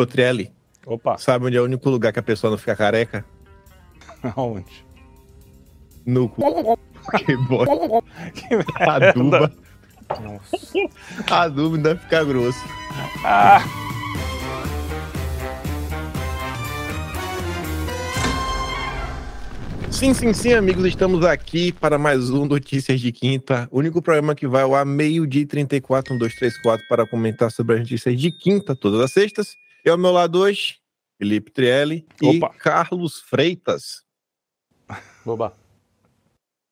Ô, Trielli, Opa, sabe onde é o único lugar que a pessoa não fica careca? aonde? No cu. Que bosta. Que Aduba. Nossa. Aduba ainda fica grosso. Ah, Sim, sim, sim, amigos, estamos aqui para mais um Notícias de Quinta. O único programa que vai ao meio-dia e 34, 1, 2, 3, 4, para comentar sobre as notícias de quinta, todas as sextas. Eu, ao meu lado hoje, Felipe Trielli e Opa. Carlos Freitas. Boba.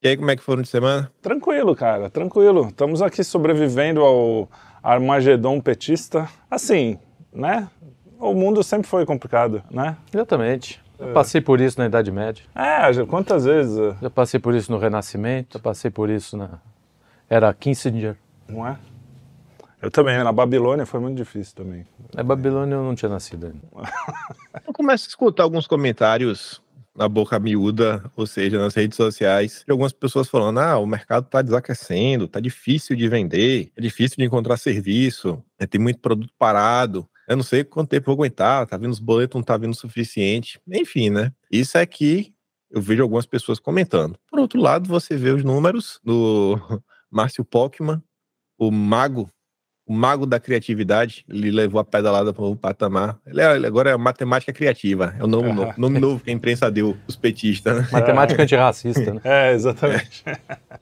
E aí, como é que foram de semana? tranquilo, cara, tranquilo. Estamos aqui sobrevivendo ao Armagedon petista. Assim, né? O mundo sempre foi complicado, né? Exatamente. Eu passei por isso na Idade Média, É, já- quantas vezes, eh, já passei por isso no Renascimento, já passei por isso na. Era Kissinger. não é? Eu também, na Babilônia foi muito difícil também. Na Babilônia eu não tinha nascido ainda. Eu começo a escutar alguns comentários na boca miúda, ou seja, nas redes sociais, de algumas pessoas falando: ah, o mercado está desaquecendo, tá difícil de vender, é difícil de encontrar serviço, né, tem muito produto parado. Eu não sei quanto tempo eu vou aguentar, tá vindo os boletos, não tá vindo o suficiente. Enfim, né? Isso é que eu vejo algumas pessoas comentando. Por outro lado, você vê os números do Márcio Pockman, o mago o mago da criatividade, ele levou a pedalada para o patamar. Ele, é- agora é matemática criativa, é o nome, novo, nome novo que a imprensa deu, os petistas, né? Matemática antirracista, né? É, exatamente.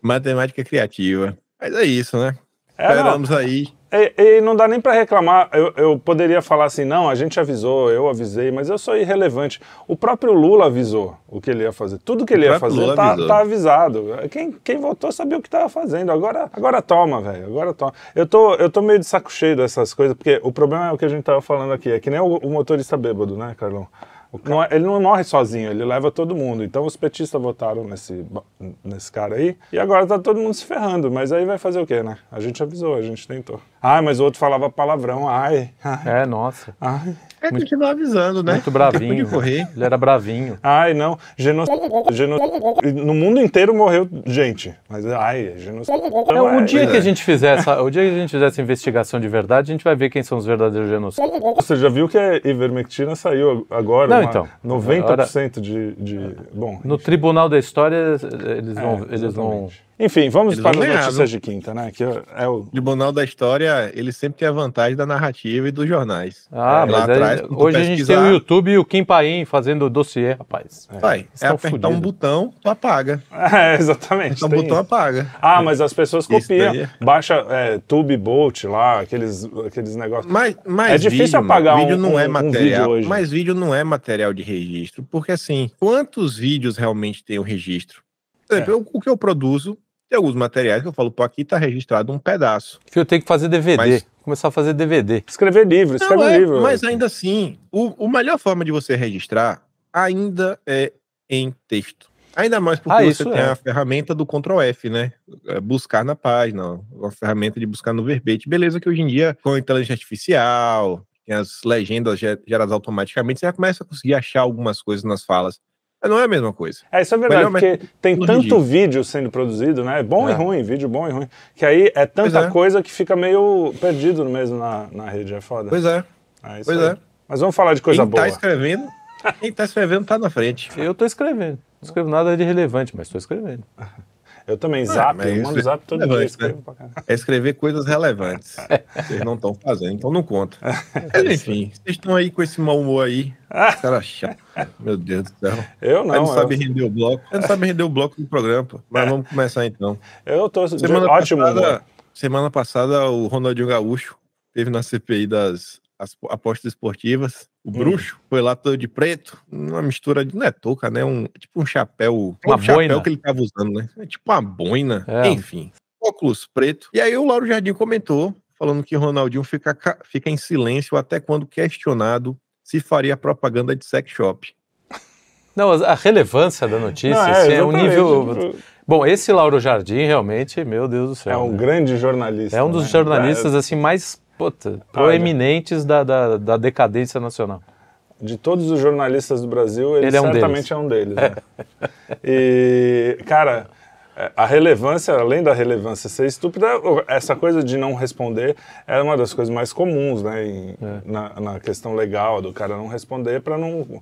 Matemática criativa. Mas é isso, né? É, não, Esperamos aí. E, e não dá nem para reclamar. Eu, eu poderia falar assim, não, a gente avisou, eu avisei, mas eu sou irrelevante. O próprio Lula avisou o que ele ia fazer. Tudo que ele O ia fazer tá, tá avisado. Quem, quem votou sabia o que estava fazendo. Agora, agora toma, velho. Agora toma. Eu tô, eu tô meio de saco cheio dessas coisas, porque o problema é o que a gente tava falando aqui. É que nem o, o motorista bêbado, né, Carlão? Não é- ele não morre sozinho, ele leva todo mundo. Então os petistas votaram nesse, nesse cara aí. E agora tá todo mundo se ferrando. Mas aí vai fazer o quê, né? A gente avisou, a gente tentou. Ai, mas o outro falava palavrão. Ai, ai, É, nossa. ai. É continuar avisando, né? Muito bravinho. de correr. Ele era bravinho. Ai, não. Geno... Geno... No mundo inteiro morreu gente. Mas, ai, é genocídio. É, o dia pois que é. a gente fizer essa, o dia que a gente fizer essa investigação de verdade, a gente vai ver quem são os verdadeiros genocidas. Você já viu que a ivermectina saiu agora? Não, uma- então. 90% de, de. Bom. No Tribunal da História, eles vão, é, eles vão. Enfim, vamos Eles para as ganhar, notícias de quinta, né? Que é o. O Tribunal da História, ele sempre tem a vantagem da narrativa e dos jornais. Ah, É, lá mas aí- atrás, tu hoje a gente tem o YouTube e o Kim Paim fazendo dossiê, rapaz. É Estão apertar um fudidos. botão, tu apaga. É, exatamente. Apertar um botão, isso. apaga. Ah, mas as pessoas copiam. é- Baixa é, Tube Bolt lá, aqueles, aqueles negócios. Mas, mas É difícil vídeo, apagar vídeo um- não é um- um material, vídeo hoje. mas vídeo não é material de registro, porque assim, quantos vídeos realmente tem o registro? Por exemplo, É. eu- o que eu produzo, tem alguns materiais que eu falo, pô, aqui tá registrado um pedaço. Fio, tem que fazer DVD. Mas- Começar a fazer DVD. Escrever livro, escreve Não, um é, livro. mas ainda assim, o, o melhor forma de você registrar ainda é em texto. Ainda mais porque Ah, você tem é. a ferramenta do Ctrl F, né? É, Buscar na página, uma ferramenta de buscar no verbete. Beleza que hoje em dia, com a inteligência artificial, tem as legendas ge- geradas automaticamente, você já começa a conseguir achar algumas coisas nas falas. Mas não é a mesma coisa. É, isso é verdade, Melhor porque tem tanto vídeo sendo produzido, né? Bom e É. ruim, vídeo bom e ruim. Que aí é tanta é. coisa que fica meio perdido mesmo na, na rede, é foda. Pois é, É pois aí. é. Mas vamos falar de coisa quem boa. tá escrevendo, quem tá escrevendo tá na frente. Eu tô escrevendo. Não escrevo nada de relevante, mas tô escrevendo. Eu também, zap, mas eu mando é zap todo dia, relevante, escrevo né? pra. É escrever coisas relevantes. Vocês não estão fazendo, então não conta. Mas enfim, vocês estão aí com esse mau humor aí. Cara chato. Meu Deus do céu. Eu Não, não, não sabe eu, render o bloco. Não sabe render o bloco do programa, pô. Mas vamos começar então. eu tô Semana ótimo passada, semana passada, o Ronaldinho Gaúcho teve na CPI das as apostas esportivas. O Hum. bruxo foi lá todo de preto, uma mistura de. Não é touca, né? Um, tipo um chapéu. Uma um chapéu boina. que ele tava usando, né? É tipo uma boina. É. Enfim. Óculos preto. E aí o Lauro Jardim comentou, falando que Ronaldinho fica, ca- fica em silêncio até quando questionado se faria propaganda de sex shop. Não, a relevância da notícia Não, assim, é, um nível. Bom, esse Lauro Jardim realmente, meu Deus do céu. É um né? grande jornalista. É um dos né? jornalistas assim mais puta, proeminentes da, da, da decadência nacional. De todos os jornalistas do Brasil, ele, Ele é um certamente deles. é um deles. né? E, cara, a relevância, além da relevância ser estúpida, essa coisa de não responder é uma das coisas mais comuns, né? Em, é. na, na, questão legal do cara não responder para não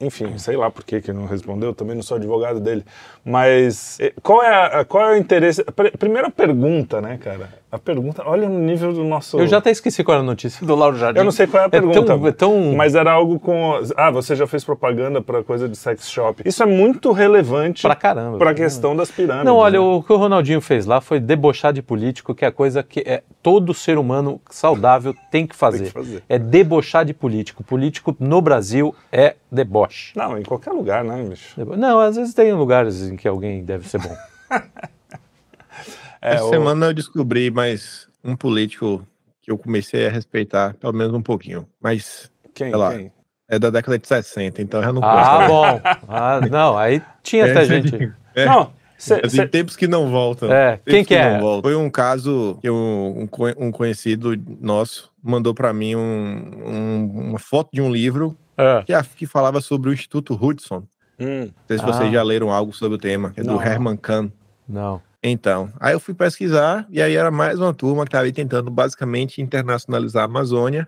enfim, sei lá por que que não respondeu, também não sou advogado dele. Mas eh, qual é, a, qual é o interesse? Primeira pergunta, né, cara? A pergunta, olha no nível do nosso. Eu já até esqueci qual era a notícia do Lauro Jardim. Eu não sei qual é a pergunta. É tão, é tão... Mas era algo com. Ah, você já fez propaganda para coisa de sex shop. Isso é muito relevante. Pra caramba. Pra questão das pirâmides. Não, olha, né? o que o Ronaldinho fez lá foi debochar de político, que é a coisa que é, todo ser humano saudável tem que fazer. Tem que fazer. É debochar de político. Político no Brasil é deboche. Não, em qualquer lugar, né, bicho? Não, às vezes tem lugares em que alguém deve ser bom. É, Essa o... semana eu descobri mais um político que eu comecei a respeitar, pelo menos um pouquinho. Mas, quem, sei lá, quem? é da década de 60, então já não Ah, né? bom. Ah, não, aí tinha até gente. É, não, cê, cê... Tem tempos que não voltam. É, quem que, que é? Foi um caso que um, um conhecido nosso mandou para mim um, um, uma foto de um livro é. que, que, falava sobre o Instituto Hudson. Hum. Não sei se ah. vocês já leram algo sobre o tema, é do Herman Kahn. Não. Então, aí eu fui pesquisar e aí era mais uma turma que estava tentando basicamente internacionalizar a Amazônia.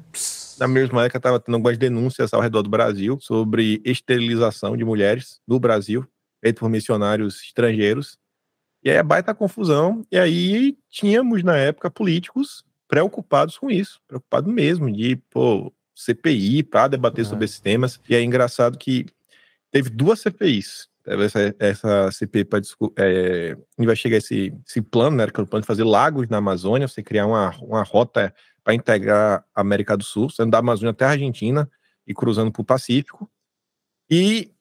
Na mesma época estava tendo algumas denúncias ao redor do Brasil sobre esterilização de mulheres no Brasil, feito por missionários estrangeiros. E aí a baita confusão. E aí tínhamos na época políticos preocupados com isso, preocupados mesmo de, pô, CPI para debater é. sobre esses temas. E é engraçado que teve duas CPIs essa, essa CP para é, investigar esse, esse plano, né, que é o plano de fazer lagos na Amazônia, você criar uma, uma rota para integrar a América do Sul, saindo da Amazônia até a Argentina e cruzando para o Pacífico. E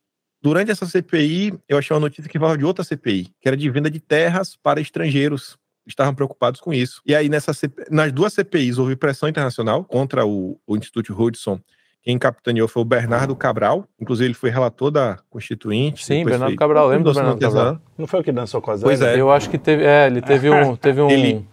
durante essa CPI, eu achei uma notícia que falava de outra CPI, que era de venda de terras para estrangeiros. Estavam preocupados com isso. E aí, nessa CP... nas duas CPIs, houve pressão internacional contra o, o Instituto Hudson quem capitaneou foi o Bernardo Cabral, inclusive ele foi relator da Constituinte. Sim, Bernardo foi... Cabral, lembro do Bernardo Cabral. Não foi o que dançou com a Zé? Pois é. Eu acho que teve, é, ele teve um... Teve um... Ele,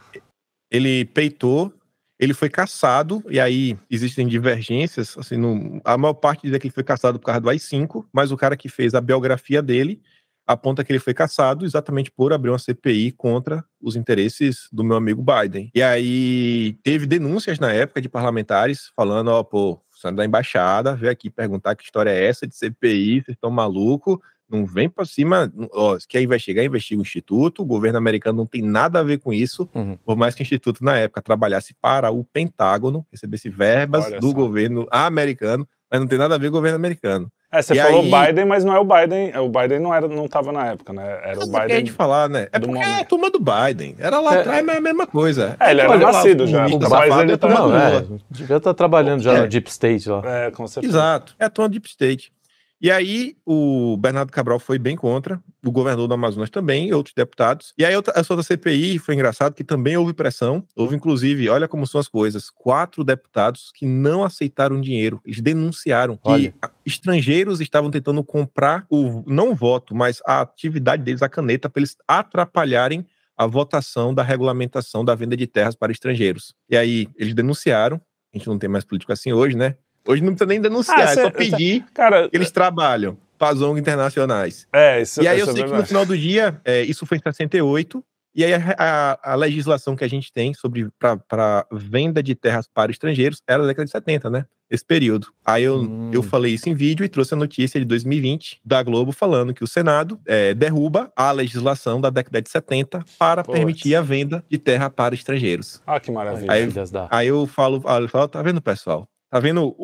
ele peitou, ele foi caçado, e aí existem divergências, assim, no, a maior parte diz que ele foi caçado por causa do AI-5, mas o cara que fez a biografia dele aponta que ele foi caçado exatamente por abrir uma CPI contra os interesses do meu amigo Biden. E aí teve denúncias na época de parlamentares falando, ó, pô, funcionário da embaixada veio aqui perguntar que história é essa de CPI, vocês estão malucos, não vem para cima, ó, se quer investigar, investiga o Instituto, o governo americano não tem nada a ver com isso, uhum. por mais que o Instituto, na época, trabalhasse para o Pentágono, recebesse verbas Olha do só. governo americano, mas não tem nada a ver com o governo americano. É, você e falou aí... Biden, mas não é o Biden. É, o Biden não era, não estava na época, né? Era o Biden. É de falar, né? É porque é a turma do Biden. Era lá é, atrás, mas é a mesma coisa. É, ele era Olha, nascido já. O Biden tá, não, é, devia estar tá trabalhando já é. no Deep State lá. É, com certeza. Exato. É a turma do Deep State. E aí o Bernardo Cabral foi bem contra, o governador do Amazonas também, e outros deputados. E aí a sua da CPI foi engraçado que também houve pressão. Houve, inclusive, olha como são as coisas, quatro deputados que não aceitaram dinheiro. Eles denunciaram olha. que estrangeiros estavam tentando comprar o não o voto, mas a atividade deles, a caneta, para eles atrapalharem a votação da regulamentação da venda de terras para estrangeiros. E aí eles denunciaram, a gente não tem mais político assim hoje, né? Hoje não precisa nem denunciar, ah, é só pedir cara, que eles trabalham para as internacionais. É, isso, e aí eu sei é que no final do dia, é, isso foi em 68, e aí a, a, a, legislação que a gente tem sobre para venda de terras para estrangeiros era da década de 70, né? Esse período. Aí eu, hum. eu falei isso em vídeo e trouxe a notícia de 2020 da Globo falando que o Senado é, derruba a legislação da década de 70 para permitir a venda de terra para estrangeiros. Ah, que maravilha. Aí, aí eu falo, eu falo, tá vendo, pessoal? Tá vendo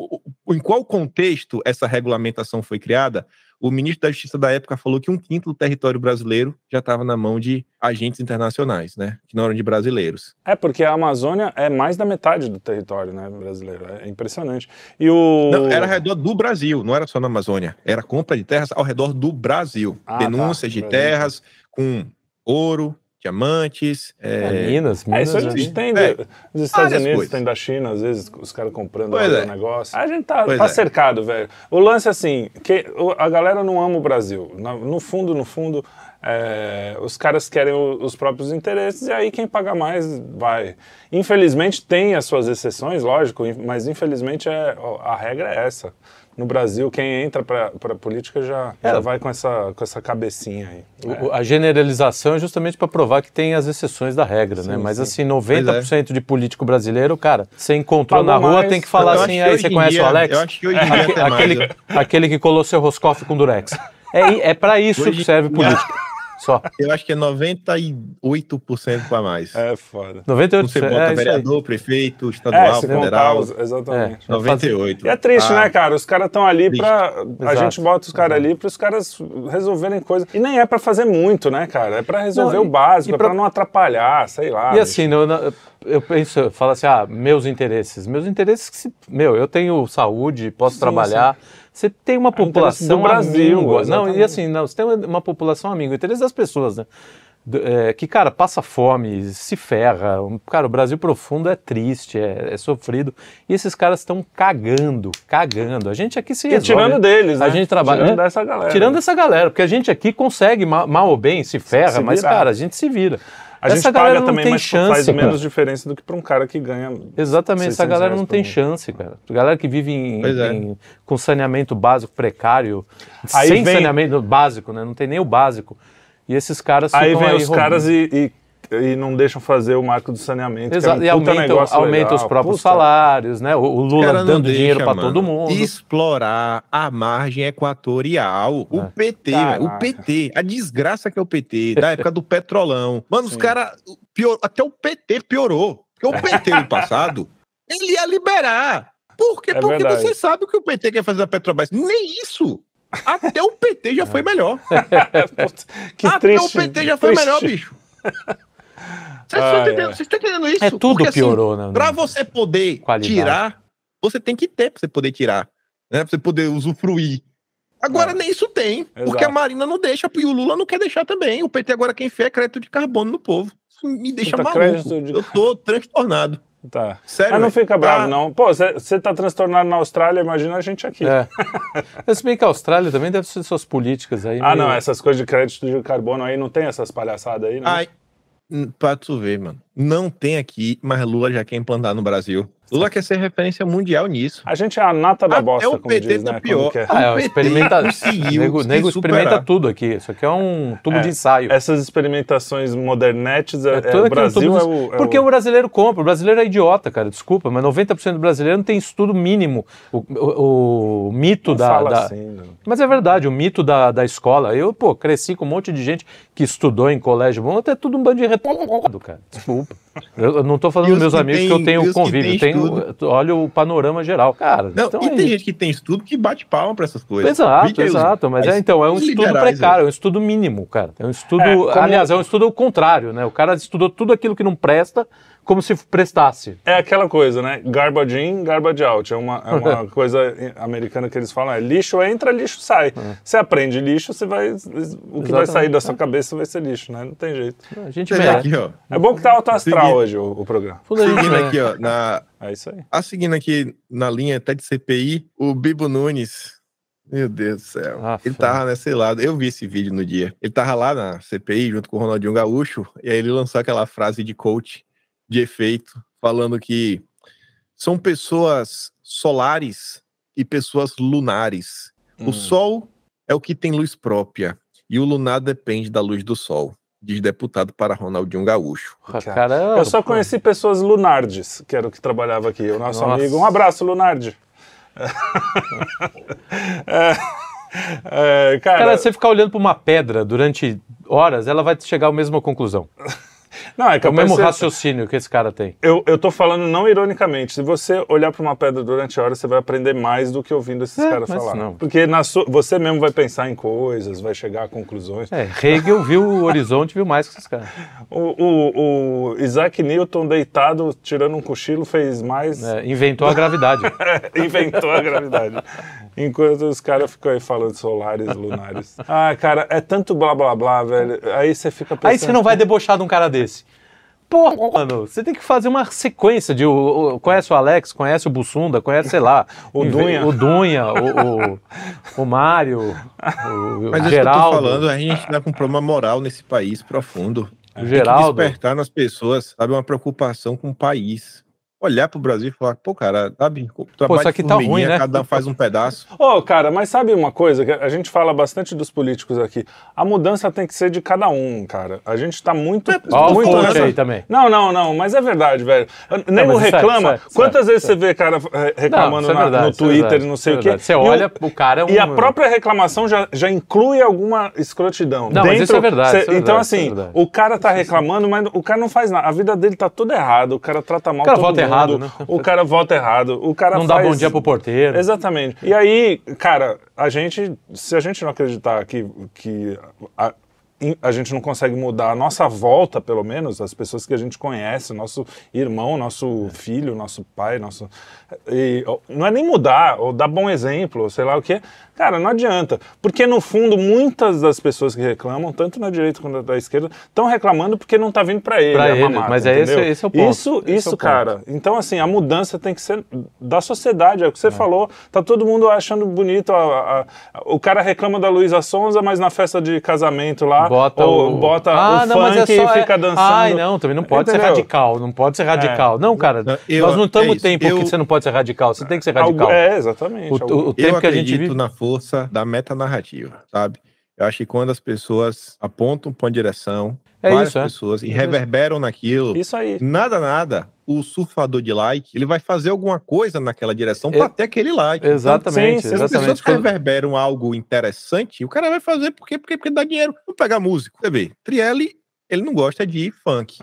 em qual contexto essa regulamentação foi criada? O ministro da Justiça da época falou que um quinto do território brasileiro já estava na mão de agentes internacionais, né? Que não eram de brasileiros. É, porque a Amazônia é mais da metade do território né, brasileiro. É impressionante. E o... Não, era ao redor do Brasil, não era só na Amazônia. Era compra de terras ao redor do Brasil. Ah, tá. Denúncias tá. de terras com ouro, diamantes. É... É, Minas, Minas. É, isso a gente né? tem é, dos Estados Unidos, coisas. tem da China, às vezes os caras comprando o é. negócio. A gente tá, tá é. cercado, velho. O lance assim, que a galera não ama o Brasil. No fundo, no fundo, É, os caras querem o, os próprios interesses e aí quem paga mais vai. Infelizmente tem as suas exceções, lógico, mas infelizmente é, a regra é essa no Brasil, quem entra para a política já, é. já vai com essa, com essa cabecinha aí. O, a generalização é justamente para provar que tem as exceções da regra, sim, né? Mas sim. assim, 90% é. de político brasileiro, cara, você encontrou na rua, mais. tem que falar eu assim, aí você conhece dia, o Alex? Eu acho que hoje em dia é, aquele, aquele que colou seu Roscoff com Durex. É, é para isso hoje... que serve política. Só. Eu acho que é 98% para mais. É foda. 98%. Você bota é vereador, prefeito, estadual, é, federal. Os, exatamente. É, 98. E é triste, ah, né, cara? Os caras estão ali para A gente bota os caras ali para os caras resolverem coisas. E nem é para fazer muito, né, cara? É para resolver não, o básico, é pra... é para não atrapalhar, sei lá. E bicho. assim, eu, eu penso, eu falo assim, ah, meus interesses. Meus interesses, meu, eu tenho saúde, posso sim, trabalhar. Sim você tem uma população do Brasil, amiga. Não, e assim, não, você tem uma população amiga, o interesse das pessoas, né? É, que, cara, passa fome, se ferra. Cara, o Brasil profundo é triste, é, é sofrido. E esses caras estão cagando, cagando. A gente aqui se resolve. E tirando deles, né? A gente trabalha. Tirando é, dessa galera. Tirando essa galera, porque a gente aqui consegue, mal, mal ou bem, se ferra, se mas, cara, a gente se vira. A essa gente paga também, mas chance, faz cara. menos diferença do que para um cara que ganha. Exatamente, essa galera não tem chance, cara. A galera que vive em, é. em, com saneamento básico precário, aí sem vem... saneamento básico, né? Não tem nem o básico. E esses caras Aí vem aí os roubando. caras e, e e não deixam fazer o marco do saneamento. Exato, é um e aumenta, aumenta os próprios puta. salários, né? O, o Lula dando deixa, dinheiro para todo mundo. Explorar a margem equatorial. É. O PT, o PT, a desgraça que é o PT, da época do petrolão. Mano, Sim. os caras. Até o PT piorou. Porque o PT no passado, ele ia liberar. Por quê? É Porque verdade. você sabe o que o PT quer fazer da Petrobras. Nem isso. Até o PT já foi melhor. que Até triste, o PT já foi melhor, bicho. Vocês ah, estão, é. entendendo isso? É tudo Porque, assim, piorou, assim, né? Pra você poder Qualidade. tirar, você tem que ter pra você poder tirar. Né? Pra você poder usufruir. Agora é. nem isso tem. Exato. Porque a Marina não deixa, e o Lula não quer deixar também. O PT agora quem fez é crédito de carbono no povo. Isso me deixa Puta, maluco. De... Eu tô transtornado. Tá. Sério? Mas não fica bravo, tá. não. Pô, você tá transtornado na Austrália, imagina a gente aqui. É. Se bem que a Austrália também deve ser suas políticas aí. Ah, meio... não, essas coisas de crédito de carbono aí não tem essas palhaçadas aí, né? Ai, pra tu ver, mano. Não tem aqui, mas Lula já quer implantar no Brasil. Lula quer ser referência mundial nisso. A gente é a nata da bosta, Até o PT diz, tá né? pior. É. Ah, é, experimenta... nego, nego experimenta tudo aqui. Isso aqui é um tubo é, de ensaio. Essas experimentações modernetes, é, é, é o Brasil é o, Porque o... o... brasileiro compra. O brasileiro é idiota, cara. Desculpa, mas 90% do brasileiro não tem estudo mínimo. O, o, o mito não da... Fala da... Assim. Mas é verdade, o mito da, da escola. Eu, pô, cresci com um monte de gente que estudou em colégio bom, até tudo um bando de retardado, cara. Desculpa. Eu não estou falando dos meus amigos tem, que eu tenho convívio. Tenho, olha o panorama geral. Cara, não, então e é tem gente que tem estudo que bate palma para essas coisas. Exato, exato. Mas é, então, é um estudo precário, é um estudo mínimo, cara. É um estudo. É, como... Aliás, é um estudo contrário, né? O cara estudou tudo aquilo que não presta como se prestasse. É aquela coisa, né? Garbage in, garbage out. É uma, é uma coisa americana que eles falam, é lixo entra, lixo sai. É. Você aprende lixo, você vai, o que Exatamente. vai sair da sua cabeça vai ser lixo, né? Não tem jeito. A gente vê. Aqui, ó. É bom que tá alto astral Segui... hoje o, o programa. Seguindo aqui, ó, na... É isso aí. Ah, seguindo aqui na linha até de CPI, o Bibo Nunes meu Deus do céu. Ah, ele tava nesse lado. Eu vi esse vídeo no dia. Ele tava lá na CPI junto com o Ronaldinho Gaúcho. E aí ele lançou aquela frase de coach de efeito, falando que são pessoas solares e pessoas lunares. Hum. O Sol é o que tem luz própria e o lunar depende da luz do Sol. Diz deputado para Ronaldinho Gaúcho. Caramba, eu só conheci pô. pessoas lunardes, que era o que trabalhava aqui. O nosso Nossa. amigo. Um abraço, Lunardi. é, é, cara... cara, você ficar olhando para uma pedra durante horas, ela vai chegar à mesma conclusão. Não, é, que é o mesmo raciocínio que esse cara tem. Eu, eu tô falando não ironicamente. Se você olhar para uma pedra durante a hora, você vai aprender mais do que ouvindo esses é, caras falar. Não. Porque na sua, você mesmo vai pensar em coisas, vai chegar a conclusões. É, Hegel viu o horizonte, viu mais que esses caras. O, o, o Isaac Newton, deitado, tirando um cochilo, fez mais. É, inventou a gravidade. inventou a gravidade. Enquanto os caras ficam aí falando solares, lunares. Ah, cara, é tanto blá blá blá, velho. Aí você fica pensando. Aí você não vai debochar de um cara desse. Porra, mano, você tem que fazer uma sequência de. O, o, conhece o Alex, conhece o Bussunda, conhece, sei lá, o Dunha, o, Dunha, o, o, o Mário, o, Mas o Geraldo. Mas eu tô falando, a gente tá com um problema moral nesse país profundo. O Geraldo. Tem que despertar nas pessoas, sabe, uma preocupação com o país olhar pro Brasil e falar, pô, cara, sabe, pô, isso aqui tá ruim, né? cada um faz um pedaço. Ô, oh, cara, mas sabe uma coisa a gente fala bastante dos políticos aqui? A mudança tem que ser de cada um, cara. A gente tá muito... É, ó, muito nessa... aí também. Não, não, não, mas é verdade, velho. Nego reclama. Quantas vezes você vê cara eh, reclamando não, é verdade, no Twitter, não sei o quê? Você olha, o, o cara é um... E a própria reclamação já, já inclui alguma escrotidão. Não, Dentro, mas isso é verdade. Cê, isso é então, assim, é o cara tá reclamando, mas o cara não faz nada. A vida dele tá tudo errado, o cara trata mal o cara todo. Errado, né? O cara vota errado. O cara não faz... dá bom dia pro porteiro. Exatamente. E aí, cara, a gente, se a gente não acreditar que, que a, a gente não consegue mudar a nossa volta, pelo menos, as pessoas que a gente conhece, nosso irmão, nosso filho, nosso pai, nosso. E, não é nem mudar, ou dar bom exemplo, ou sei lá o que. Cara, não adianta. Porque, no fundo, muitas das pessoas que reclamam, tanto na direita quanto na esquerda, estão reclamando porque não está vindo para ele. Pra ele, mamata, mas é esse, esse é o ponto. Isso, esse isso é cara. Ponto. Então, assim, a mudança tem que ser da sociedade. É o que você é. falou. Tá todo mundo achando bonito. A, a, a, o cara reclama da Luísa Sonza, mas na festa de casamento lá, bota ou, o, bota ah, o não, funk é só, e fica dançando. Ai, não, também não pode Entendeu? ser radical. Não pode ser radical. Não, cara, eu, nós não estamos é tempo eu, que você não pode ser radical. Você tem que ser radical. É, exatamente. O, o, o tempo que a gente vive... na força da meta narrativa, sabe? Eu acho que quando as pessoas apontam para uma direção, é várias isso, é. pessoas, é. e reverberam naquilo, isso aí. nada, nada, o surfador de like, ele vai fazer alguma coisa naquela direção para ter aquele like. Exatamente. Então, se as pessoas reverberam algo interessante, o cara vai fazer porque, porque, porque dá dinheiro. Vamos pegar músico. Você vê, Trielli, ele não gosta de funk.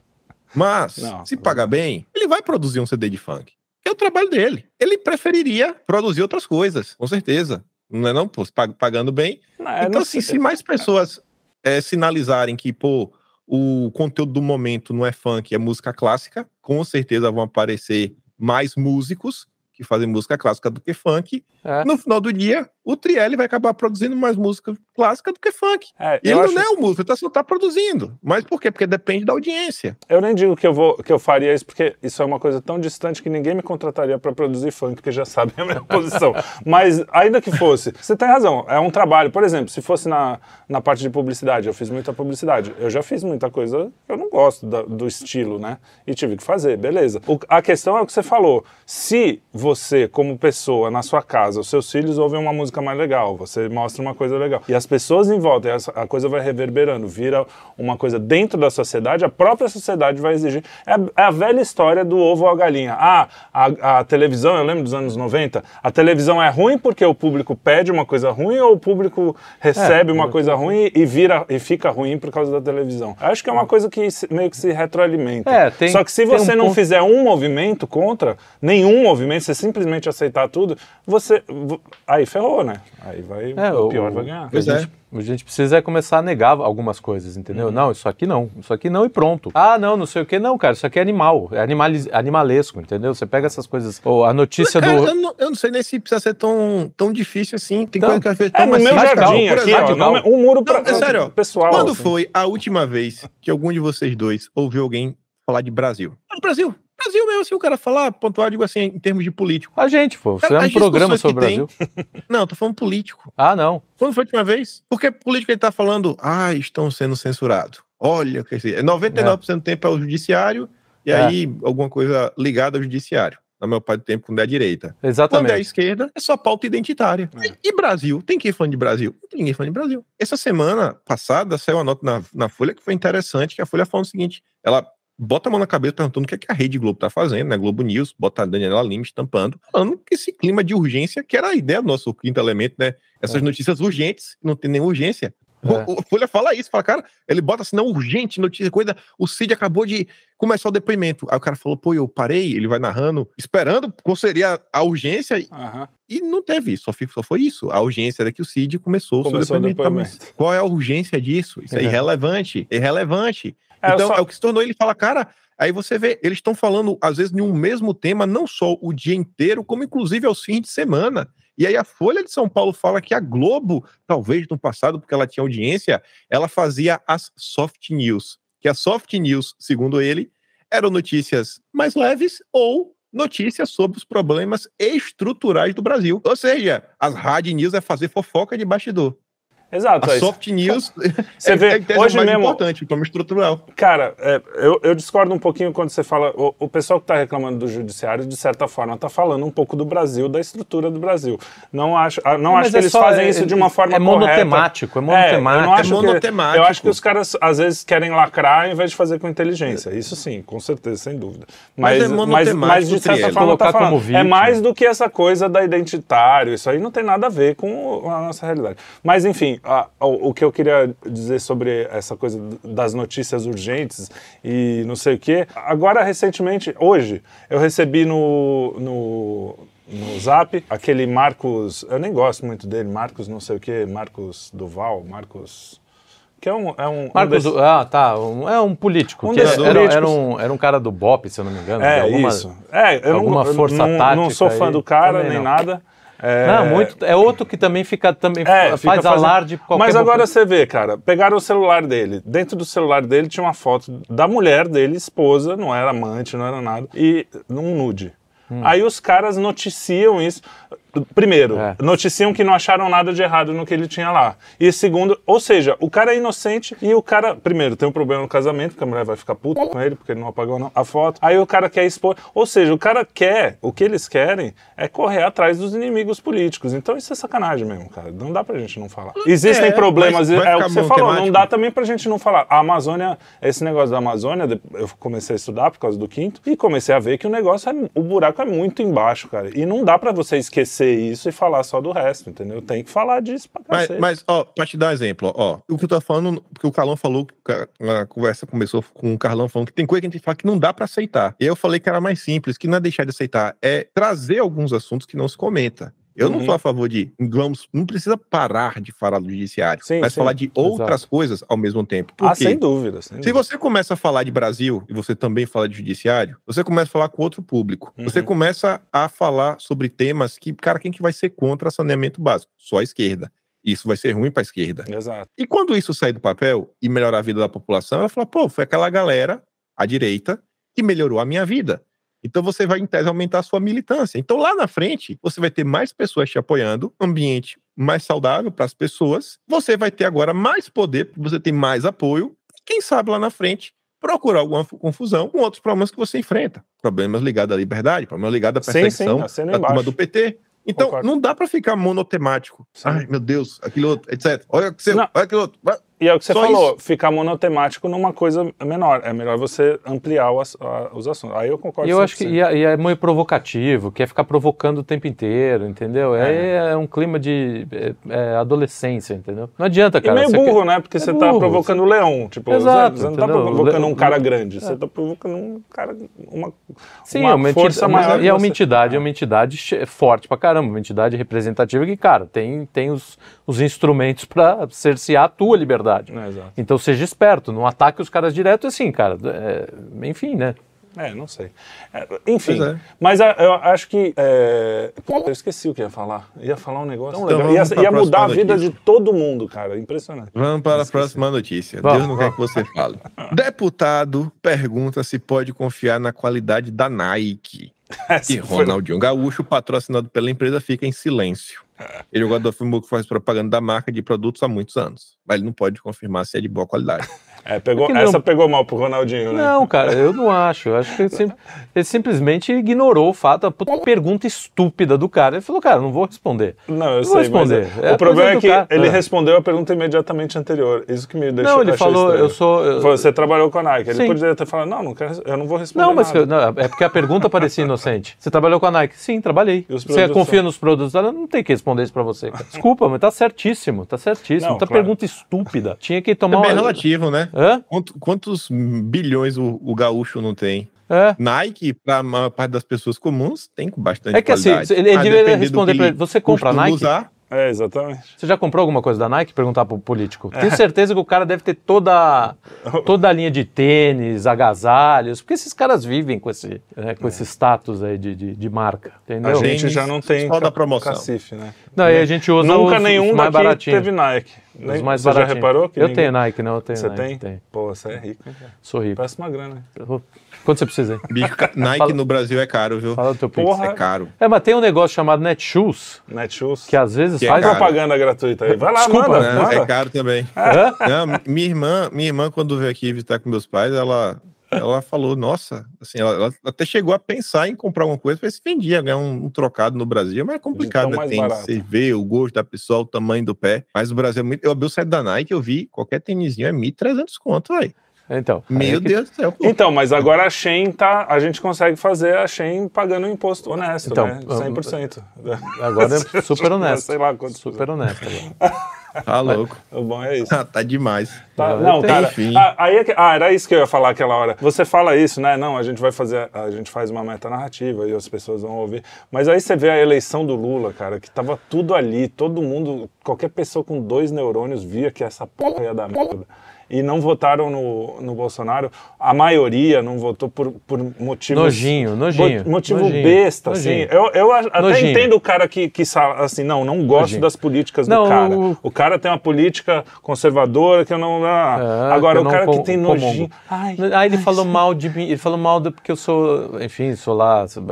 Mas, não, se pagar bem, ele vai produzir um CD de funk. Que é o trabalho dele. Ele preferiria produzir outras coisas, com certeza não é não? Pô, pagando bem. Não, é, então, assim, se mais pessoas é, sinalizarem que, pô, o conteúdo do momento não é funk, é música clássica, com certeza vão aparecer mais músicos que fazem música clássica do que funk. É. No final do dia, o Trielli vai acabar produzindo mais música clássica do que funk. É, e ele acho... não é o músico, ele só tá produzindo. Mas por quê? Porque depende da audiência. Eu nem digo que eu, vou, que eu faria isso, porque isso é uma coisa tão distante que ninguém me contrataria para produzir funk, porque já sabe a minha posição. Mas ainda que fosse, você tem razão, é um trabalho. Por exemplo, se fosse na, na parte de publicidade, eu fiz muita publicidade. Eu já fiz muita coisa, eu não gosto da, do estilo, né? E tive que fazer, beleza. O, a questão é o que você falou. Se você, como pessoa, na sua casa, os seus filhos ouvem uma música mais legal, você mostra uma coisa legal. E as pessoas em volta, a coisa vai reverberando, vira uma coisa dentro da sociedade, a própria sociedade vai exigir. É, é a velha história do ovo ou a galinha. Ah, a, a, televisão, eu lembro dos anos 90, a televisão é ruim porque o público pede uma coisa ruim ou o público recebe é, uma coisa ruim e vira e fica ruim por causa da televisão. Acho que é uma coisa que meio que se retroalimenta. É, tem, Só que se você um não ponto... fizer um movimento contra, nenhum movimento, você simplesmente aceitar tudo, você aí ferrou, né? Aí vai, é, o pior o, vai ganhar. Pois é. A gente precisa começar a negar algumas coisas, entendeu? Uhum. Não, isso aqui não, isso aqui não e pronto. Ah, não, não sei o que, não, cara, isso aqui é animal, é animaliz, animalesco, entendeu? Você pega essas coisas, ou a notícia Mas, cara, do... Eu não, eu não, sei nem se precisa ser tão, tão difícil assim, tem então, coisa que às vezes é, no meu jardim aqui, ó, um muro pra, não, é sério, pessoal. Quando assim. foi a última vez que algum de vocês dois ouviu alguém falar de Brasil? Brasil, Brasil mesmo, assim, o cara falar, pontuar, digo assim, em termos de político. A gente, pô. Você é um programa sobre o Brasil. Tem... Não, tô falando político. Ah, não. Quando foi a última vez? Porque político ele tá falando, ah, estão sendo censurados. Olha, quer dizer, 99% é. do tempo é o judiciário, e é. aí alguma coisa ligada ao judiciário. Na maior parte do tempo, quando é a direita. Exatamente. Quando é a esquerda, é só pauta identitária. É. E, Brasil? Tem quem fã de Brasil? Não tem ninguém fã de Brasil. Essa semana passada saiu uma nota na, na Folha que foi interessante, que a Folha falou o seguinte, ela bota a mão na cabeça perguntando o que, é que a Rede Globo tá fazendo, né? Globo News, bota a Daniela Lima estampando, falando que esse clima de urgência, que era a ideia do nosso quinto elemento, né? Essas é. notícias urgentes, não tem nenhuma urgência. É. O, o Folha fala isso, fala, cara, ele bota assim, não, urgente, notícia, coisa. O Cid acabou de começar o depoimento. Aí o cara falou, pô, eu parei, ele vai narrando, esperando qual seria a urgência. Uhum. E não teve isso, só, só foi isso. A urgência era que o Cid começou, começou o seu depoimento. depoimento. Qual é a urgência disso? Isso é, é irrelevante, irrelevante. É, então, só... é o que se tornou ele fala, cara, aí você vê, eles estão falando, às vezes, em um mesmo tema, não só o dia inteiro, como inclusive aos fins de semana. E aí a Folha de São Paulo fala que a Globo, talvez no passado, porque ela tinha audiência, ela fazia as soft news. Que a soft news, segundo ele, eram notícias mais leves ou notícias sobre os problemas estruturais do Brasil. Ou seja, as hard news é fazer fofoca de bastidor. Exato. A é soft news você é, vê, é hoje mais mesmo, importante, como estrutural. Cara, é, eu, eu, discordo um pouquinho quando você fala. O, o pessoal que está reclamando do judiciário, de certa forma, está falando um pouco do Brasil, da estrutura do Brasil. Não acho, ah, não acho que eles só, fazem isso de uma forma é monotemático, correta. É monotemático. É, eu, monotemático. Que, eu acho que os caras às vezes querem lacrar ao invés de fazer com inteligência. Isso sim, com certeza, sem dúvida. Mas, mas, mas, mas de certa forma, tá falando, é mais do que essa coisa da identitário. Isso aí não tem nada a ver com a nossa realidade. Mas enfim, a, o que eu queria dizer sobre essa coisa das notícias urgentes e não sei o quê. Agora, recentemente, hoje, eu recebi no, no, no Zap aquele Marcos, eu nem gosto muito dele, Marcos não sei o quê, Marcos Duval, Marcos... Que é um. É um, Marcos, um desse... ah, tá. Um, é um político. Um que era, era, era, um, era um cara do BOP, se eu não me engano. É, alguma, isso. É, eu alguma não, força não, tática. Não sou fã do cara, nem não. nada. É... Não, muito. É outro que também fica também é, faz fica alarde qualquer Mas agora você vê, cara, pegaram o celular dele. Dentro do celular dele tinha uma foto da mulher dele, esposa, não era amante, não era nada, e num nude. Hum. Aí os caras noticiam isso. Primeiro, é. noticiam que não acharam nada de errado no que ele tinha lá. E segundo, ou seja, o cara é inocente e o cara, primeiro, tem um problema no casamento, porque a mulher vai ficar puta com ele, porque ele não apagou a foto. Aí o cara quer expor. Ou seja, o cara quer, o que eles querem é correr atrás dos inimigos políticos. Então isso é sacanagem mesmo, cara. Não dá pra gente não falar. Existem é, problemas, é o que você falou, temático. não dá também pra gente não falar. A Amazônia, esse negócio da Amazônia, eu comecei a estudar por causa do quinto e comecei a ver que o negócio, é, o buraco é muito embaixo, cara. E não dá pra você esquecer isso e falar só do resto, entendeu? Tem que falar disso pra cacete. Mas, mas ó, pra te dar um exemplo, ó, o que eu tô falando, porque o Carlão falou, a conversa começou com o Carlão falando que tem coisa que a gente fala que não dá para aceitar. E eu falei que era mais simples, que não é deixar de aceitar, é trazer alguns assuntos que não se comenta. Eu uhum. não sou a favor de, vamos, não precisa parar de falar do judiciário, sim, mas sim, falar de outras exato. coisas ao mesmo tempo. Por ah, quê? sem dúvida. Sem Se você começa a falar de Brasil e você também fala de judiciário, você começa a falar com outro público. Uhum. Você começa a falar sobre temas que, cara, quem que vai ser contra saneamento básico? Só a esquerda. Isso vai ser ruim para a esquerda. Exato. E quando isso sair do papel e melhorar a vida da população, ela fala, pô, foi aquela galera, a direita, que melhorou a minha vida. Então você vai, em tese, aumentar a sua militância. Então lá na frente, você vai ter mais pessoas te apoiando, ambiente mais saudável para as pessoas. Você vai ter agora mais poder, porque você tem mais apoio. Quem sabe lá na frente procurar alguma confusão com outros problemas que você enfrenta. Problemas ligados à liberdade, problemas ligados à perseguição sim, sim, da turma do PT. Então, Concordo. não dá para ficar monotemático. Sim. Ai, meu Deus, aquilo outro, etc. Olha, olha aquilo outro. E é o que você Só falou, isso. ficar monotemático numa coisa menor. É melhor você ampliar os, os assuntos. Aí eu concordo E eu acho que e é, e é meio provocativo, quer ficar provocando o tempo inteiro, entendeu? É, é um clima de é, é adolescência, entendeu? Não adianta, cara. E meio burro, quer... né? Porque é você está provocando o leão. Tipo, Exato, você, você não está provocando um cara grande, você está provocando um cara, uma, Sim, uma, uma força maior. E é uma entidade, é uma entidade forte pra caramba, uma entidade representativa que, cara, tem, tem os, os instrumentos para cercear a tua liberdade verdade. É, então seja esperto, não ataque os caras direto assim, cara. É, enfim, né? É, não sei. É, enfim, é. mas a, eu acho que. É... eu esqueci o que ia falar. Ia falar um negócio então, legal. Ia, ia mudar a vida notícia. de todo mundo, cara. Impressionante. Vamos para a próxima notícia. Deus não quer que você fale. Deputado pergunta se pode confiar na qualidade da Nike. e Ronaldinho foi... Gaúcho, patrocinado pela empresa, fica em silêncio. Ele é o jogador que faz propaganda da marca de produtos há muitos anos. Mas ele não pode confirmar se é de boa qualidade. É, pegou, é essa pegou mal pro Ronaldinho, né? Não, cara, eu não acho. Eu acho que ele, sim, ele simplesmente ignorou o fato, a pergunta estúpida do cara. Ele falou, cara, não vou responder. Não, eu não sei, vou responder. É, o problema é que cara. ele é. respondeu a pergunta imediatamente anterior. Isso que me deixou Não, ele falou, estranho. eu sou... Eu... Você trabalhou com a Nike. Ele sim. poderia ter falado, não, não quero, eu não vou responder Não, mas não, é porque a pergunta parecia inocente. Você trabalhou com a Nike? Sim, trabalhei. Você confia são... nos produtos dela? Não tem que responder isso pra você. Desculpa, mas tá certíssimo, tá certíssimo. Não, tá claro. pergunta estúpida. Tinha que tomar... É bem uma... relativo, né? Hã? Quanto, quantos bilhões o, o gaúcho não tem? É. Nike, para a maior parte das pessoas comuns, tem bastante É que assim, qualidade. assim, ele, ele deveria responder para ele, você compra Nike? Usar, é, exatamente. Você já comprou alguma coisa da Nike? Perguntar pro político. É. Tenho certeza que o cara deve ter toda, toda a linha de tênis, agasalhos, porque esses caras vivem com esse, né, com é. esse status aí de, de, de, marca, entendeu? A gente já não tem só da promoção. Cacife, né? Não, e a gente usa Nunca os, nenhum os mais daqui teve Nike. Os mais você já reparou que Eu ninguém- tenho Nike, não, eu tenho Você Nike. tem? Tenho. Pô, você é rico? Sou rico. Parece uma grana. Quanto você precisa Nike Fala- no Brasil é caro, viu? Fala do teu Pix. Porra. É caro. É, mas tem um negócio chamado Netshoes, Netshoes. que às vezes Que é faz... caro. propaganda gratuita aí. Vai lá, Desculpa, manda, Não, manda. é caro também. Não, minha irmã, minha irmã, quando veio aqui visitar com meus pais, ela, ela falou, nossa, assim, ela, ela até chegou a pensar em comprar alguma coisa para se vendia, ganhar um, um trocado no Brasil, mas é complicado, Então, né? mais Tem, barato. você vê o gosto da pessoa, o tamanho do pé, mas o Brasil é muito... Eu abri o site da Nike, eu vi, qualquer tênisinho é 1.300 conto, velho. Então. Meu que- Deus do céu, pô. Então, mas agora a Shein tá. A gente consegue fazer a Shein pagando um imposto honesto, Então, né? 100%. Agora é super honesto. Sei lá quanto. Super honesto. agora. Tá louco. O bom é isso. Ah, tá demais. Tá, não, cara. enfim. ah, aí é que- ah, era isso que eu ia falar aquela hora. Você fala isso, né? Não, a gente vai fazer. A gente faz uma meta narrativa e as pessoas vão ouvir. Mas aí você vê a eleição do Lula, cara, que tava tudo ali, todo mundo, qualquer pessoa com dois neurônios via que essa porra ia dar merda. E não votaram no, no Bolsonaro. A maioria não votou por, por motivos. Nojinho, nojinho, mo- Motivo nojinho, besta, nojinho. assim. Eu, eu até Nojinho. entendo o cara que, que assim, não, não gosto Nojinho. das políticas Não, do cara. o- O cara tem uma política conservadora que eu não. ah. É, Agora, que eu o não cara que com- tem comungo. nojinho. Ai, Aí ele falou mal de mim, ele falou mal do porque eu sou, enfim, sou lá, sou-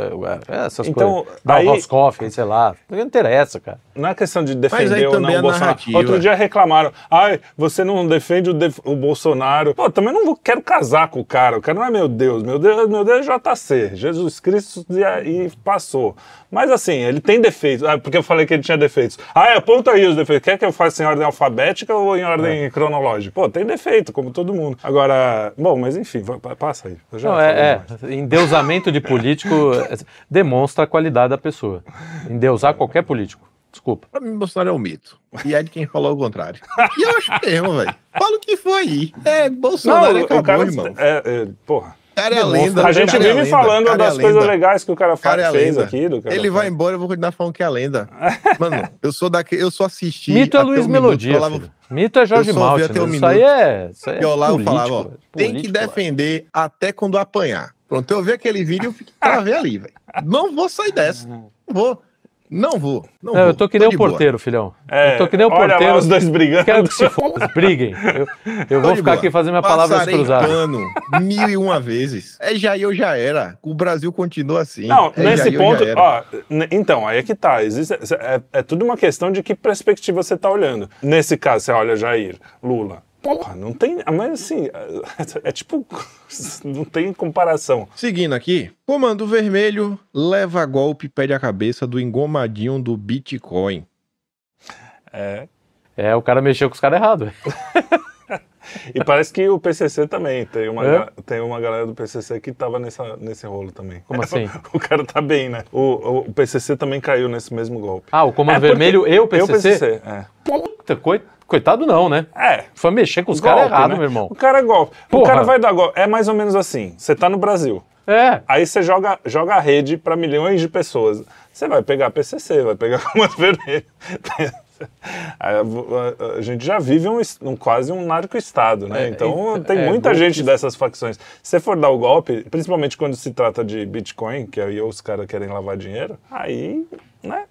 é, essas Então, coisas. Dá aí- house coffee, sei lá. Não interessa, cara. não é questão de defender ou não o Bolsonaro. narrativa. Outro dia reclamaram. Ai, você não defende o, def- o Bolsonaro. Pô, também não vou- quero casar com o cara. O cara não é meu Deus. Meu Deus, meu Deus é JC. Jesus Cristo e, e passou. Mas assim, ele tem defeitos. Ah, porque eu falei que ele tinha defeitos. Ah, é, aponta aí os defeitos. Quer que eu faça em ordem alfabética ou em ordem É. cronológica? Pô, tem defeito, como todo mundo. Agora, bom, mas enfim, passa aí. Não, é, é, endeusamento de político é, demonstra a qualidade da pessoa. Endeusar qualquer político. Desculpa. Pra mim, Bolsonaro é um mito. E é de quem falou o contrário. E eu acho mesmo, velho. Fala o que foi aí. É, Bolsonaro Não, acabou, o cara. irmão. É, é, porra. Cara é a lenda. A gente cara é vive falando cara é das a coisas legais que o cara, Cara é a fez lenda. aqui. Do cara Ele vai faz. embora, eu vou continuar falando que é a lenda. Mano, eu sou daquele, eu só assisti. Mito é Luiz minuto Melodia. filho. Mito é Jorge Malte. até o Isso aí é. Isso aí é eu lá eu político, falava, ó, é tem que político, defender até quando apanhar. Pronto, eu vi aquele vídeo, eu fiquei pra ver ali, velho. Não vou sair dessa. Não vou. Não vou. Não, Não, vou. eu tô que nem o de boa. porteiro, filhão. É, eu tô que nem o olha porteiro. lá os dois brigando. Quero que se foda, briguem. Eu, eu vou ficar boa. aqui fazendo minha palavras Passarei cruzadas. pano mil e uma vezes. É já eu já era. O Brasil continua assim. Não, é nesse ponto, ó, então, aí é que tá. Existe, é, é tudo uma questão de que perspectiva você tá olhando. Nesse caso, você olha Jair, Lula. Porra, não tem. Mas assim, é, é tipo. Não tem comparação. Seguindo aqui, Comando Vermelho leva golpe e pede a cabeça do engomadinho do Bitcoin. É. É, o cara mexeu com os caras errados. E parece que o PCC também. Tem uma, É? tem uma galera do PCC que tava nessa, nesse rolo também. Como assim? O cara tá bem, né? O, o, o PCC também caiu nesse mesmo golpe. Ah, o Comando É, Vermelho e o Eu, PCC? PCC, é. Puta, coi- coitado não, né? É, Foi mexer com os caras golpe, errados, né? meu irmão. O cara é golpe. O Porra. cara vai dar golpe. É mais ou menos assim. Você tá no Brasil. É. Aí você joga, joga a rede para milhões de pessoas. Você vai pegar PCC, vai pegar Comando Vermelho. A, gente já vive um, um- quase um narco-estado, né? É, então é, tem é, muita golpes- gente dessas facções. Se você for dar o golpe, principalmente quando se trata de Bitcoin, que aí os caras querem lavar dinheiro, aí, né?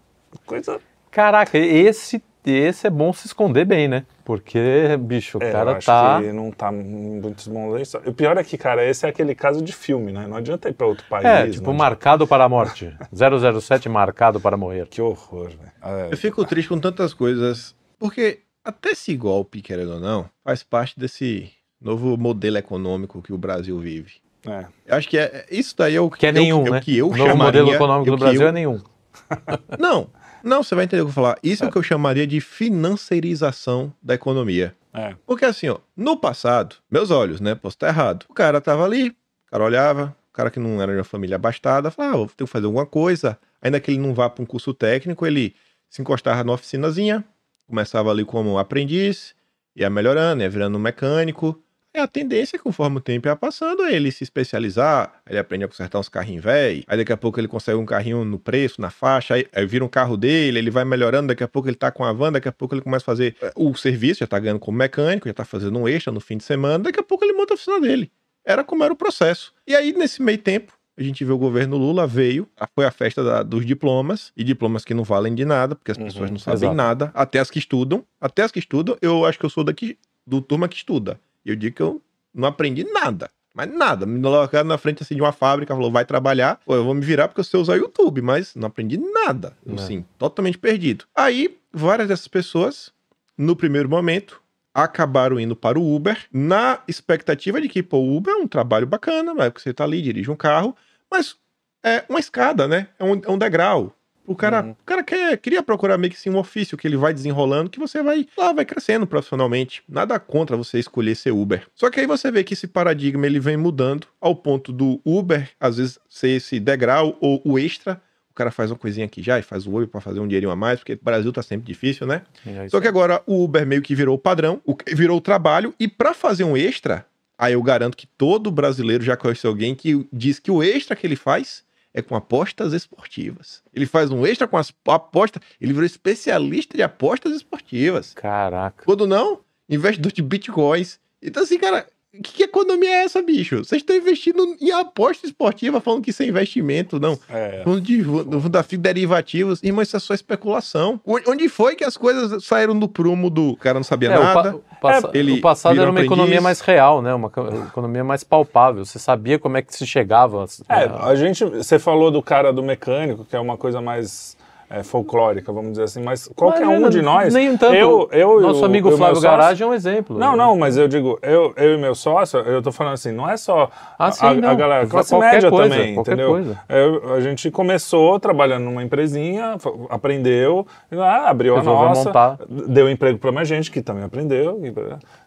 Coisa. Caraca, esse, esse é bom se esconder bem, né? Porque, bicho, o É, eu cara acho tá. que não tá em muitos bons lençóis. O pior é que, cara, esse é aquele caso de filme, né? Não adianta ir pra outro país. É, tipo, marcado para a morte. 007 marcado para morrer. Que horror, velho. É. Eu fico triste com tantas coisas, porque até esse golpe, querendo ou não, faz parte desse novo modelo econômico que o Brasil vive. É. Eu acho que é, isso daí é o Que é eu- nenhum, é né? o que eu o novo chamaria, modelo econômico é do que Brasil eu- é nenhum. Não, não, você vai entender o que eu vou falar. Isso é o que eu chamaria de financeirização da economia. É. Porque assim, ó, no passado, meus olhos, né? Posso estar errado. O cara tava ali, o cara olhava, o cara que não era de uma família abastada, falava, ah, vou ter que fazer alguma coisa. Ainda que ele não vá para um curso técnico, ele se encostava na oficinazinha, começava ali como aprendiz, ia melhorando, ia virando um mecânico. É a tendência, conforme o tempo ia passando, é ele se especializar, ele aprende a consertar uns carrinhos velhos, aí daqui a pouco ele consegue um carrinho no preço, na faixa, aí, aí vira um carro dele, ele vai melhorando, daqui a pouco ele tá com a van, daqui a pouco ele começa a fazer é, o serviço, já tá ganhando como mecânico, já tá fazendo um extra no fim de semana, daqui a pouco ele monta a oficina dele. Era como era o processo. E aí, nesse meio tempo, a gente vê o governo Lula veio, foi a festa da, dos diplomas, e diplomas que não valem de nada, porque as uhum, pessoas não sabem exato. nada, até as que estudam. Até as que estudam, eu acho que eu sou daqui, do turma que estuda. Eu digo que eu não aprendi nada. Mas nada, me colocaram na frente assim de uma fábrica, falou, vai trabalhar, Pô, eu vou me virar porque eu sei usar o YouTube, mas não aprendi nada, assim, totalmente perdido. Aí, várias dessas pessoas, no primeiro momento, acabaram indo para o Uber, na expectativa de que, pô, o Uber é um trabalho bacana? Porque você tá ali, dirige um carro, mas é uma escada, né? É um, é um degrau. O cara, uhum. o cara quer, queria procurar meio que sim um ofício que ele vai desenrolando, que você vai lá, vai crescendo profissionalmente. Nada contra você escolher ser Uber. Só que aí você vê que esse paradigma ele vem mudando ao ponto do Uber, às vezes, ser esse degrau ou o extra o cara faz uma coisinha aqui já e faz o Uber para fazer um dinheirinho a mais, porque o Brasil tá sempre difícil, né? É Só que agora o Uber meio que virou o padrão, virou o trabalho, e para fazer um extra, aí eu garanto que todo brasileiro já conhece alguém que diz que o extra que ele faz é com apostas esportivas. Ele faz um extra com as apostas, ele virou especialista de apostas esportivas. Caraca. Quando não, investidor de bitcoins. Então, assim, cara, que, que economia é essa, bicho? Vocês estão investindo em aposta esportiva, falando que isso é investimento, não. É. Falando de, da derivativos. Irmão, isso é só especulação. Onde foi que as coisas saíram do prumo do cara não sabia é, nada? O, pa o, ele o passado era uma aprendiz. economia mais real, né? Uma economia mais palpável. Você sabia como é que se chegava. É, a gente. Você falou do cara do mecânico, que é uma coisa mais é, folclórica, vamos dizer assim, mas qualquer mas, um de nós. Nem tanto. Eu, eu, Nosso eu, amigo eu, Flávio Garage é um exemplo. Não, não, mas eu digo, eu, eu e meu sócio, eu tô falando assim, não é só ah, sim, a, a, galera, classe qualquer média coisa, também, entendeu? Coisa. Eu, a gente começou trabalhando numa empresinha, aprendeu, ah, abriu Resolveu a nossa, montar. deu emprego para mais gente que também aprendeu.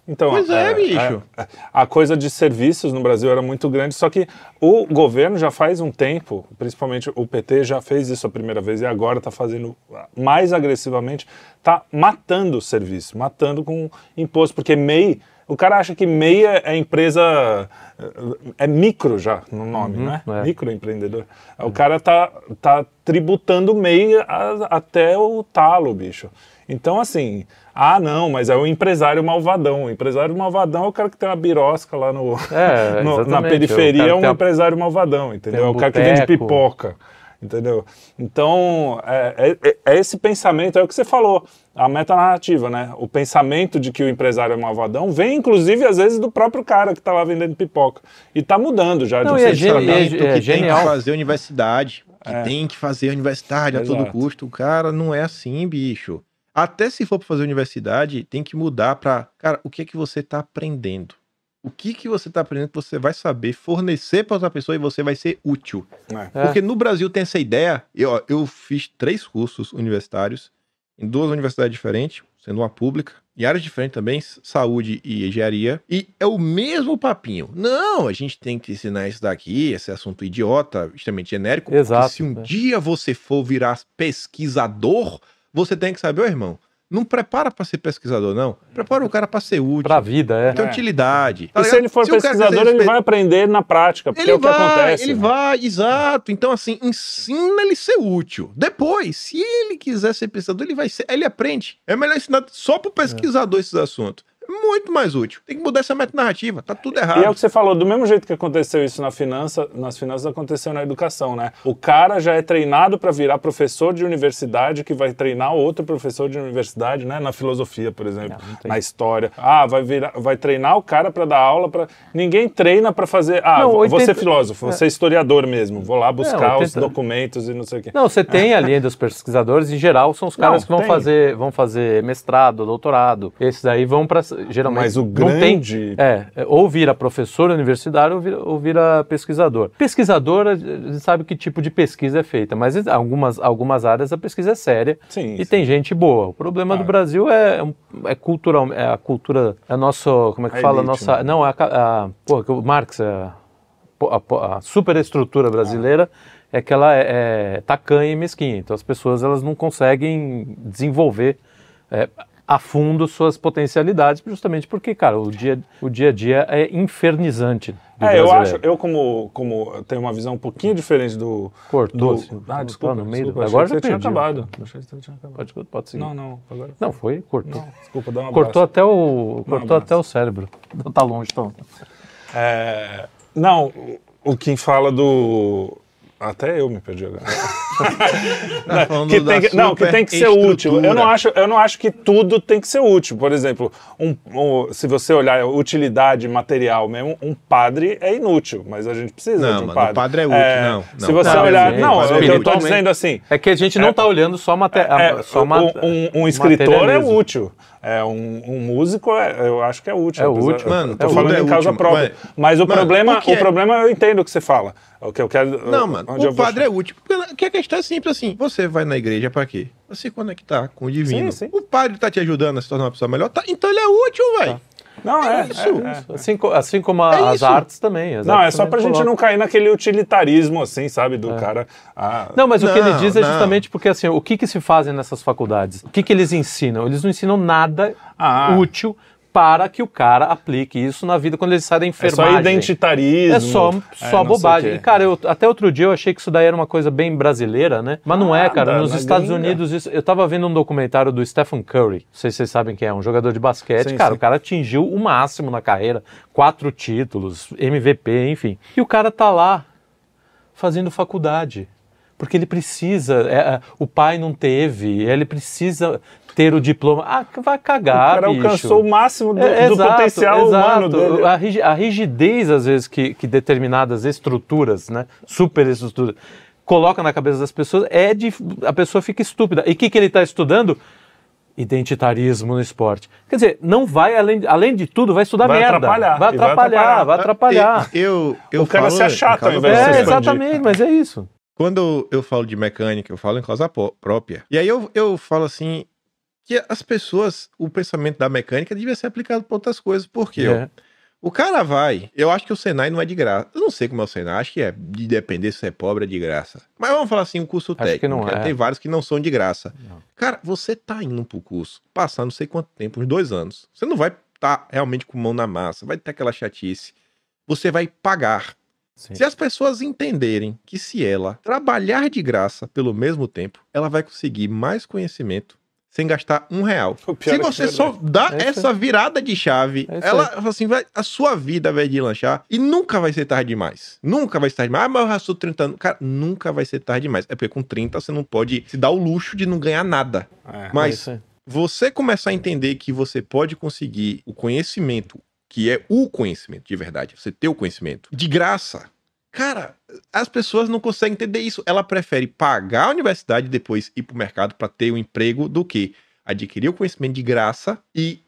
Então, pois é, é bicho. É, a coisa de serviços no Brasil era muito grande, só que o governo já faz um tempo, principalmente o PT já fez isso a primeira vez e agora está fazendo mais agressivamente, está matando o serviço, matando com imposto, porque MEI, o cara acha que MEI é, é empresa, é micro já no nome, uhum, né? É. Microempreendedor. O cara tá, tá tributando MEI a, até o talo, bicho. Então, assim, ah, não, mas é o empresário malvadão. O empresário malvadão é o cara que tem uma birosca lá no, é, no na periferia, é um empresário malvadão, entendeu? Um é o cara que vende pipoca, entendeu? Então, é, é, é, esse pensamento, é o que você falou, a metanarrativa, né? O pensamento de que o empresário é malvadão vem, inclusive, às vezes, do próprio cara que está lá vendendo pipoca. E está mudando já. Não, de um é, é, que é, tem que fazer universidade, que tem que fazer universidade a Exato. todo custo. O cara não é assim, bicho. Até se for para fazer universidade, tem que mudar para, cara, o que é que você está aprendendo? O que que você está aprendendo que você vai saber fornecer para outra pessoa e você vai ser útil? É. Porque no Brasil tem essa ideia. Eu, eu fiz três cursos universitários em duas universidades diferentes, sendo uma pública, em áreas diferentes também, saúde e engenharia, e é o mesmo papinho. Não, a gente tem que ensinar isso daqui, esse assunto idiota, extremamente genérico, Exato, porque se um é. dia você for virar pesquisador, você tem que saber, ô irmão, não prepara para ser pesquisador, não. Prepara o cara para ser útil. Para a vida, é. Tem utilidade. Tá e se ele for se pesquisador, ele vai aprender na prática, porque ele é o que vai, acontece. Ele né? vai, exato. Então, assim, ensina ele a ser útil. Depois, se ele quiser ser pesquisador, ele vai ser, ele aprende. É melhor ensinar só para o pesquisador é. esses assuntos muito mais útil. Tem que mudar essa narrativa, tá tudo errado. E é o que você falou, do mesmo jeito que aconteceu isso na finança, nas finanças aconteceu na educação, né? O cara já é treinado para virar professor de universidade que vai treinar outro professor de universidade, né? Na filosofia, por exemplo, não, não na história. Ah, vai virar, vai treinar o cara para dar aula para ninguém treina para fazer, ah, não, 80... você é filósofo, você é historiador mesmo, vou lá buscar 80... os documentos e não sei o quê. Não, você tem ali dos pesquisadores, em geral são os caras que vão fazer, vão fazer mestrado, doutorado. Esses aí vão para geralmente. Mas o grande. Tem, é, é, ou vira professor universitário ou vira, ou vira pesquisador. Pesquisador, a gente sabe que tipo de pesquisa é feita, mas algumas, algumas áreas a pesquisa é séria sim, e sim. tem gente boa. O problema do Brasil é, é cultural, é a cultura, é nosso, como é que a fala? Elite, nossa, né? Não, é a, a, porra, o Marx, é a, a, a superestrutura brasileira. Ah é que ela é, é tacanha e mesquinha. Então as pessoas elas não conseguem desenvolver é, a fundo suas potencialidades, justamente porque, cara, o dia, o dia a dia é infernizante. É, eu acho, eu como, como tenho uma visão um pouquinho diferente do. Cortou. Do, assim, ah, desculpa, no meio desculpa, agora já você tinha acabado. Pode, pode seguir. Não, não, agora. Não, foi, cortou. Não, desculpa, dá uma Cortou até o, cortou até o cérebro. Não tá longe, então. É, não, o Kim fala do. Até eu me perdi agora. Não, que tem que, não, que tem que ser útil. Eu não, acho, eu não acho que tudo tem que ser útil. Por exemplo, um, um, se você olhar utilidade material mesmo, um padre é inútil, mas a gente precisa não, de um padre. O padre é útil, é, não, não, Se você não, olhar. Não, eu, eu tô dizendo assim. É que a gente não está é, olhando só, mate, é, só um, um escritor é útil. É, um, um, músico, é, eu acho que é útil. É útil. Mano, tô é falando em causa própria. Mas, mas o, mano, problema, o, o problema eu entendo o que você fala. O que eu quero. Não, mano, o padre é útil. Porque a questão é simples assim. Você vai na igreja pra quê? Pra se conectar com o divino. Sim, sim. O padre tá te ajudando a se tornar uma pessoa melhor, tá, então ele é útil, velho. Tá. Não, é, é isso. É, é. Assim, assim como a, é as artes também. As não, artes é só pra gente não cair naquele utilitarismo, assim, sabe, do é. cara. Ah, não, mas não, o que ele diz é justamente porque, assim, o que que se fazem nessas faculdades? O que que eles ensinam? Eles não ensinam nada ah. útil para que o cara aplique isso na vida quando ele sai da enfermagem. É só identitarismo. É só, é, só bobagem. E, cara, eu, até outro dia eu achei que isso daí era uma coisa bem brasileira, né? Mas não é, cara. Nos Estados gringa. Unidos, isso, eu tava vendo um documentário do Stephen Curry, não sei se vocês sabem quem é, um jogador de basquete. Sim, cara, sim. o cara atingiu o máximo na carreira, quatro títulos, MVP, enfim. E o cara tá lá fazendo faculdade porque ele precisa, é, é o pai não teve, ele precisa ter o diploma. Ah, vai cagar, O cara bicho. alcançou o máximo do, é, do exato, potencial exato. humano dele. A, rigidez, às vezes, que, que determinadas estruturas, né, superestruturas, coloca na cabeça das pessoas, é de, a pessoa fica estúpida. E o que, que ele está estudando? Identitarismo no esporte. Quer dizer, não vai, além, além de tudo, vai estudar vai merda. Atrapalhar. Vai atrapalhar, vai atrapalhar. Eu, eu, o cara falo, se achata ao invés de É, exatamente, mas é isso. Quando eu falo de mecânica, eu falo em causa própria. E aí eu, eu falo assim, que as pessoas, o pensamento da mecânica devia ser aplicado para outras coisas. Por quê? É. O cara vai, eu acho que o Senai não é de graça. Eu não sei como é o Senai, acho que é de depender se é pobre é de graça. Mas vamos falar assim, um curso acho técnico. Que não é. Tem vários que não são de graça. Não. Cara, você tá indo pro curso, passar não sei quanto tempo, uns dois anos. Você não vai estar tá realmente com mão na massa, vai ter aquela chatice. Você vai pagar. Sim. Se as pessoas entenderem que se ela trabalhar de graça pelo mesmo tempo, ela vai conseguir mais conhecimento sem gastar um real. Se é você é só dá é essa virada de chave, é ela assim, vai, a sua vida vai lanchar e nunca vai ser tarde demais. Nunca vai ser tarde demais. Ah, mas eu já sou 30 anos. Cara, nunca vai ser tarde demais. É porque com 30 você não pode se dar o luxo de não ganhar nada. É, mas você começar a entender que você pode conseguir o conhecimento, que é o conhecimento de verdade, você ter o conhecimento de graça Cara, as pessoas não conseguem entender isso. Ela prefere pagar a universidade e depois ir pro mercado para ter um emprego do que adquirir o conhecimento de graça e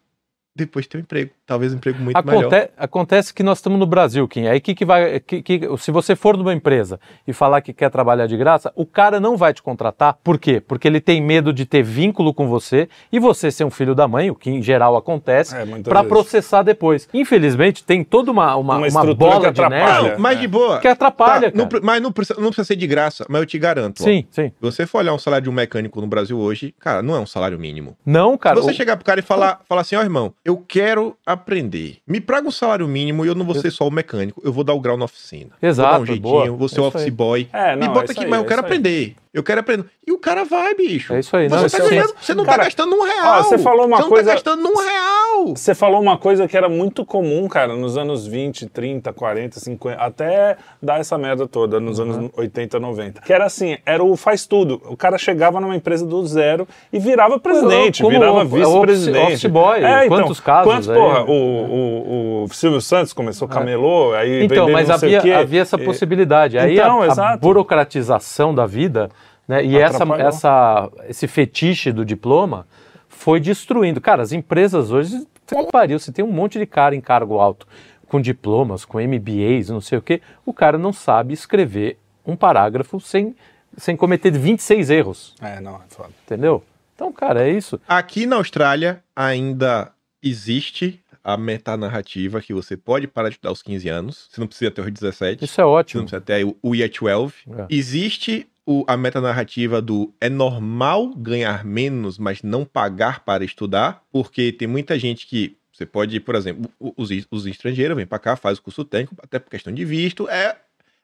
depois ter um emprego. Talvez um emprego muito Aconte melhor. Acontece que nós estamos no Brasil, Kim. Aí que, que vai. Que, que, se você for numa empresa e falar que quer trabalhar de graça, o cara não vai te contratar. Por quê? Porque ele tem medo de ter vínculo com você e você ser um filho da mãe, o que em geral acontece, é, para processar depois. Infelizmente, tem toda uma, uma, uma, uma bola de neve. Mas de boa. Que atrapalha. Tá, não, mas não precisa, não precisa ser de graça, mas eu te garanto. Sim, ó, sim. Você for olhar um salário de um mecânico no Brasil hoje, cara, não é um salário mínimo. Não, cara. Se você o... chegar pro cara e falar, falar assim, ó, oh, irmão, eu quero aprender. Me praga um salário mínimo e eu não vou ser só o mecânico, eu vou dar o grau na oficina. Exato. Vou dar um jeitinho, boa. vou ser o office boy. É, não, Me bota aqui, aí, mas eu quero aprender. Eu quero aprender. E o cara vai, bicho. É isso aí. Você, não, tá ganhando, você não tá cara, tá gastando um real. Ó, você falou uma você coisa. Não tá gastando um real. Você falou uma coisa que era muito comum, cara, nos anos 20, 30, 40, 50, até dar essa merda toda, nos uhum. anos 80, 90. Que era assim, era o faz tudo. O cara chegava numa empresa do zero e virava presidente, Como virava vice-presidente. Office boy, é, então, quantos casos quantos, porra, o, o, o, Silvio Santos começou, é. camelô, aí Então, mas havia, havia essa possibilidade. Aí então, a, a burocratização da vida né? E essa, essa, esse fetiche do diploma foi destruindo. Cara, as empresas hoje, pariu, você tem um monte de cara em cargo alto, com diplomas, com MBAs, não sei o quê, o cara não sabe escrever um parágrafo sem, sem cometer 26 erros. É, não, é foda. Entendeu? Então, cara, é isso. Aqui na Austrália ainda existe a metanarrativa que você pode parar de estudar aos 15 anos. Você não precisa ter os 17. Isso é ótimo. Você não precisa ter o Year 12. É. Existe o, a metanarrativa do é normal ganhar menos, mas não pagar para estudar, porque tem muita gente que você pode, por exemplo, os, os estrangeiros vêm para cá, faz o curso técnico, até por questão de visto, é,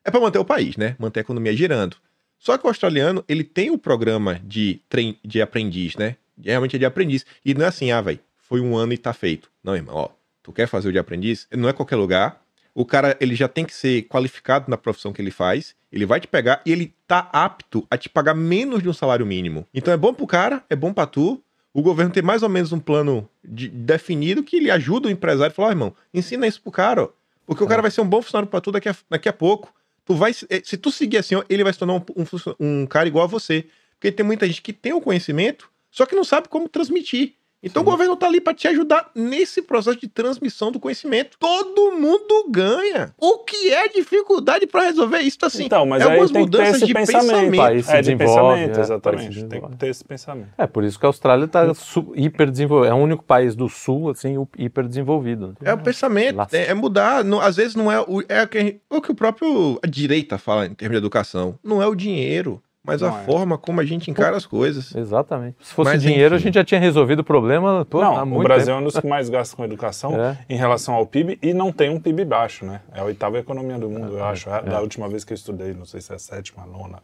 é para manter o país, né? Manter a economia girando. Só que o australiano, ele tem o programa de, trein, de aprendiz, né? Realmente é de aprendiz. E não é assim, ah, velho, foi um ano e tá feito. Não, irmão, ó, tu quer fazer o de aprendiz? Não é qualquer lugar. O cara ele já tem que ser qualificado na profissão que ele faz, ele vai te pegar e ele tá apto a te pagar menos de um salário mínimo. Então é bom pro cara, é bom pra tu. O governo tem mais ou menos um plano de, definido que ele ajuda o empresário a falar, oh, irmão, ensina isso pro cara, ó. Porque é. o cara vai ser um bom funcionário pra tu daqui a, daqui a pouco. Tu vai, eh, se tu seguir assim, ó, ele vai se tornar um, um, um cara igual a você. Porque tem muita gente que tem o conhecimento, só que não sabe como transmitir. Então Sim. o governo está ali para te ajudar nesse processo de transmissão do conhecimento. Todo mundo ganha. O que é dificuldade para resolver isso assim? Então, mas é aí tem que ter esse de pensamento. pensamento. É, de pensamento, é, exatamente. Tem que ter esse pensamento. É por isso que a Austrália está hiper desenvolvida. É o único país do sul assim hiper desenvolvido. É o pensamento. É, é, mudar. Não, às vezes não é o é o que, o que o próprio a direita fala em termos de educação. Não é o dinheiro mas não a é. forma como a gente encara as coisas. Exatamente. Se fosse mas, dinheiro, enfim. a gente já tinha resolvido o problema. Pô, não, o Brasil tempo. é um dos que mais gasta com educação é. em relação ao PIB e não tem um PIB baixo, né? É a oitava economia do mundo, é, eu acho. É. Da última vez que eu estudei, não sei se é a sétima, a nona.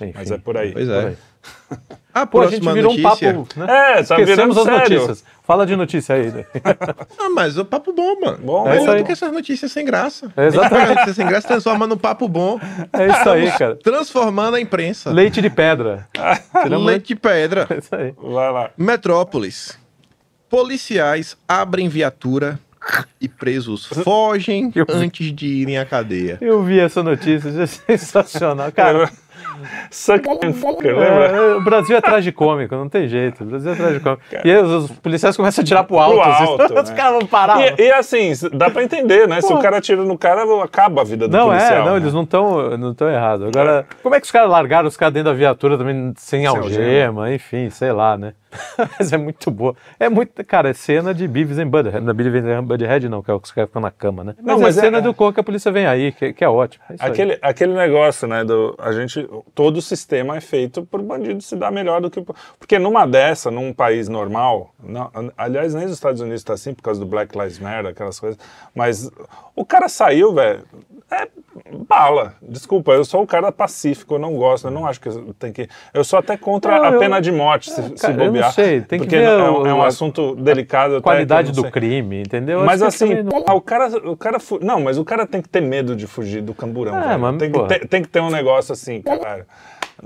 Enfim, mas é por aí. Pois é. A Pô, a gente virou notícia. um papo. Né? É, tá Esquecemos as sério. notícias. Fala de notícia aí. Né? ah, mas o papo bom, mano. Bom, é isso aí. do que essas notícias sem graça. É exatamente. notícias sem graça transforma no papo bom. É isso aí, cara. Transformando a imprensa. Leite de pedra. Leite de pedra. É isso aí. Vai lá. Metrópolis. Policiais abrem viatura e presos fogem antes de irem à cadeia. Eu vi essa notícia, é sensacional. Cara, Suck and fucker, lembra? É, o Brasil é tragicômico, não tem jeito. O Brasil é tragicômico. E aí, os, os, policiais começam a tirar pro alto. Pro assim, alto os né? caras vão parar. E, e, assim, dá pra entender, né? Pô. Se o cara atira no cara, acaba a vida do não, policial. Não, é, não, né? eles não estão não tão errados. Agora, é. como é que os caras largaram os caras dentro da viatura também sem, sem algema, algema, enfim, sei lá, né? Mas é muito boa. É muito, cara, é cena de Beavis and Butthead. Não é Beavis and Butthead não, que é o que os caras ficam na cama, né? Mas, não, mas é cena é, do cor que a polícia vem aí, que, que é ótimo. É aquele, aquele negócio, né, do, a gente, todo o sistema é feito por bandido se dar melhor do que... Porque numa dessa, num país normal, não, aliás, nem os Estados Unidos está assim, por causa do Black Lives Matter, aquelas coisas, mas o cara saiu, velho, é bala. Desculpa, eu sou o cara pacífico, eu não gosto, eu não acho que tem que. Eu sou até contra não, a pena de morte, se, cara, se bobear. Eu não sei, tem que porque ver é, um, é um assunto delicado. A qualidade do crime, entendeu? Mas assim, não... o cara, o cara. Não, mas o cara tem que ter medo de fugir do camburão. É, mas, tem, que ter, tem que ter um negócio assim, cara.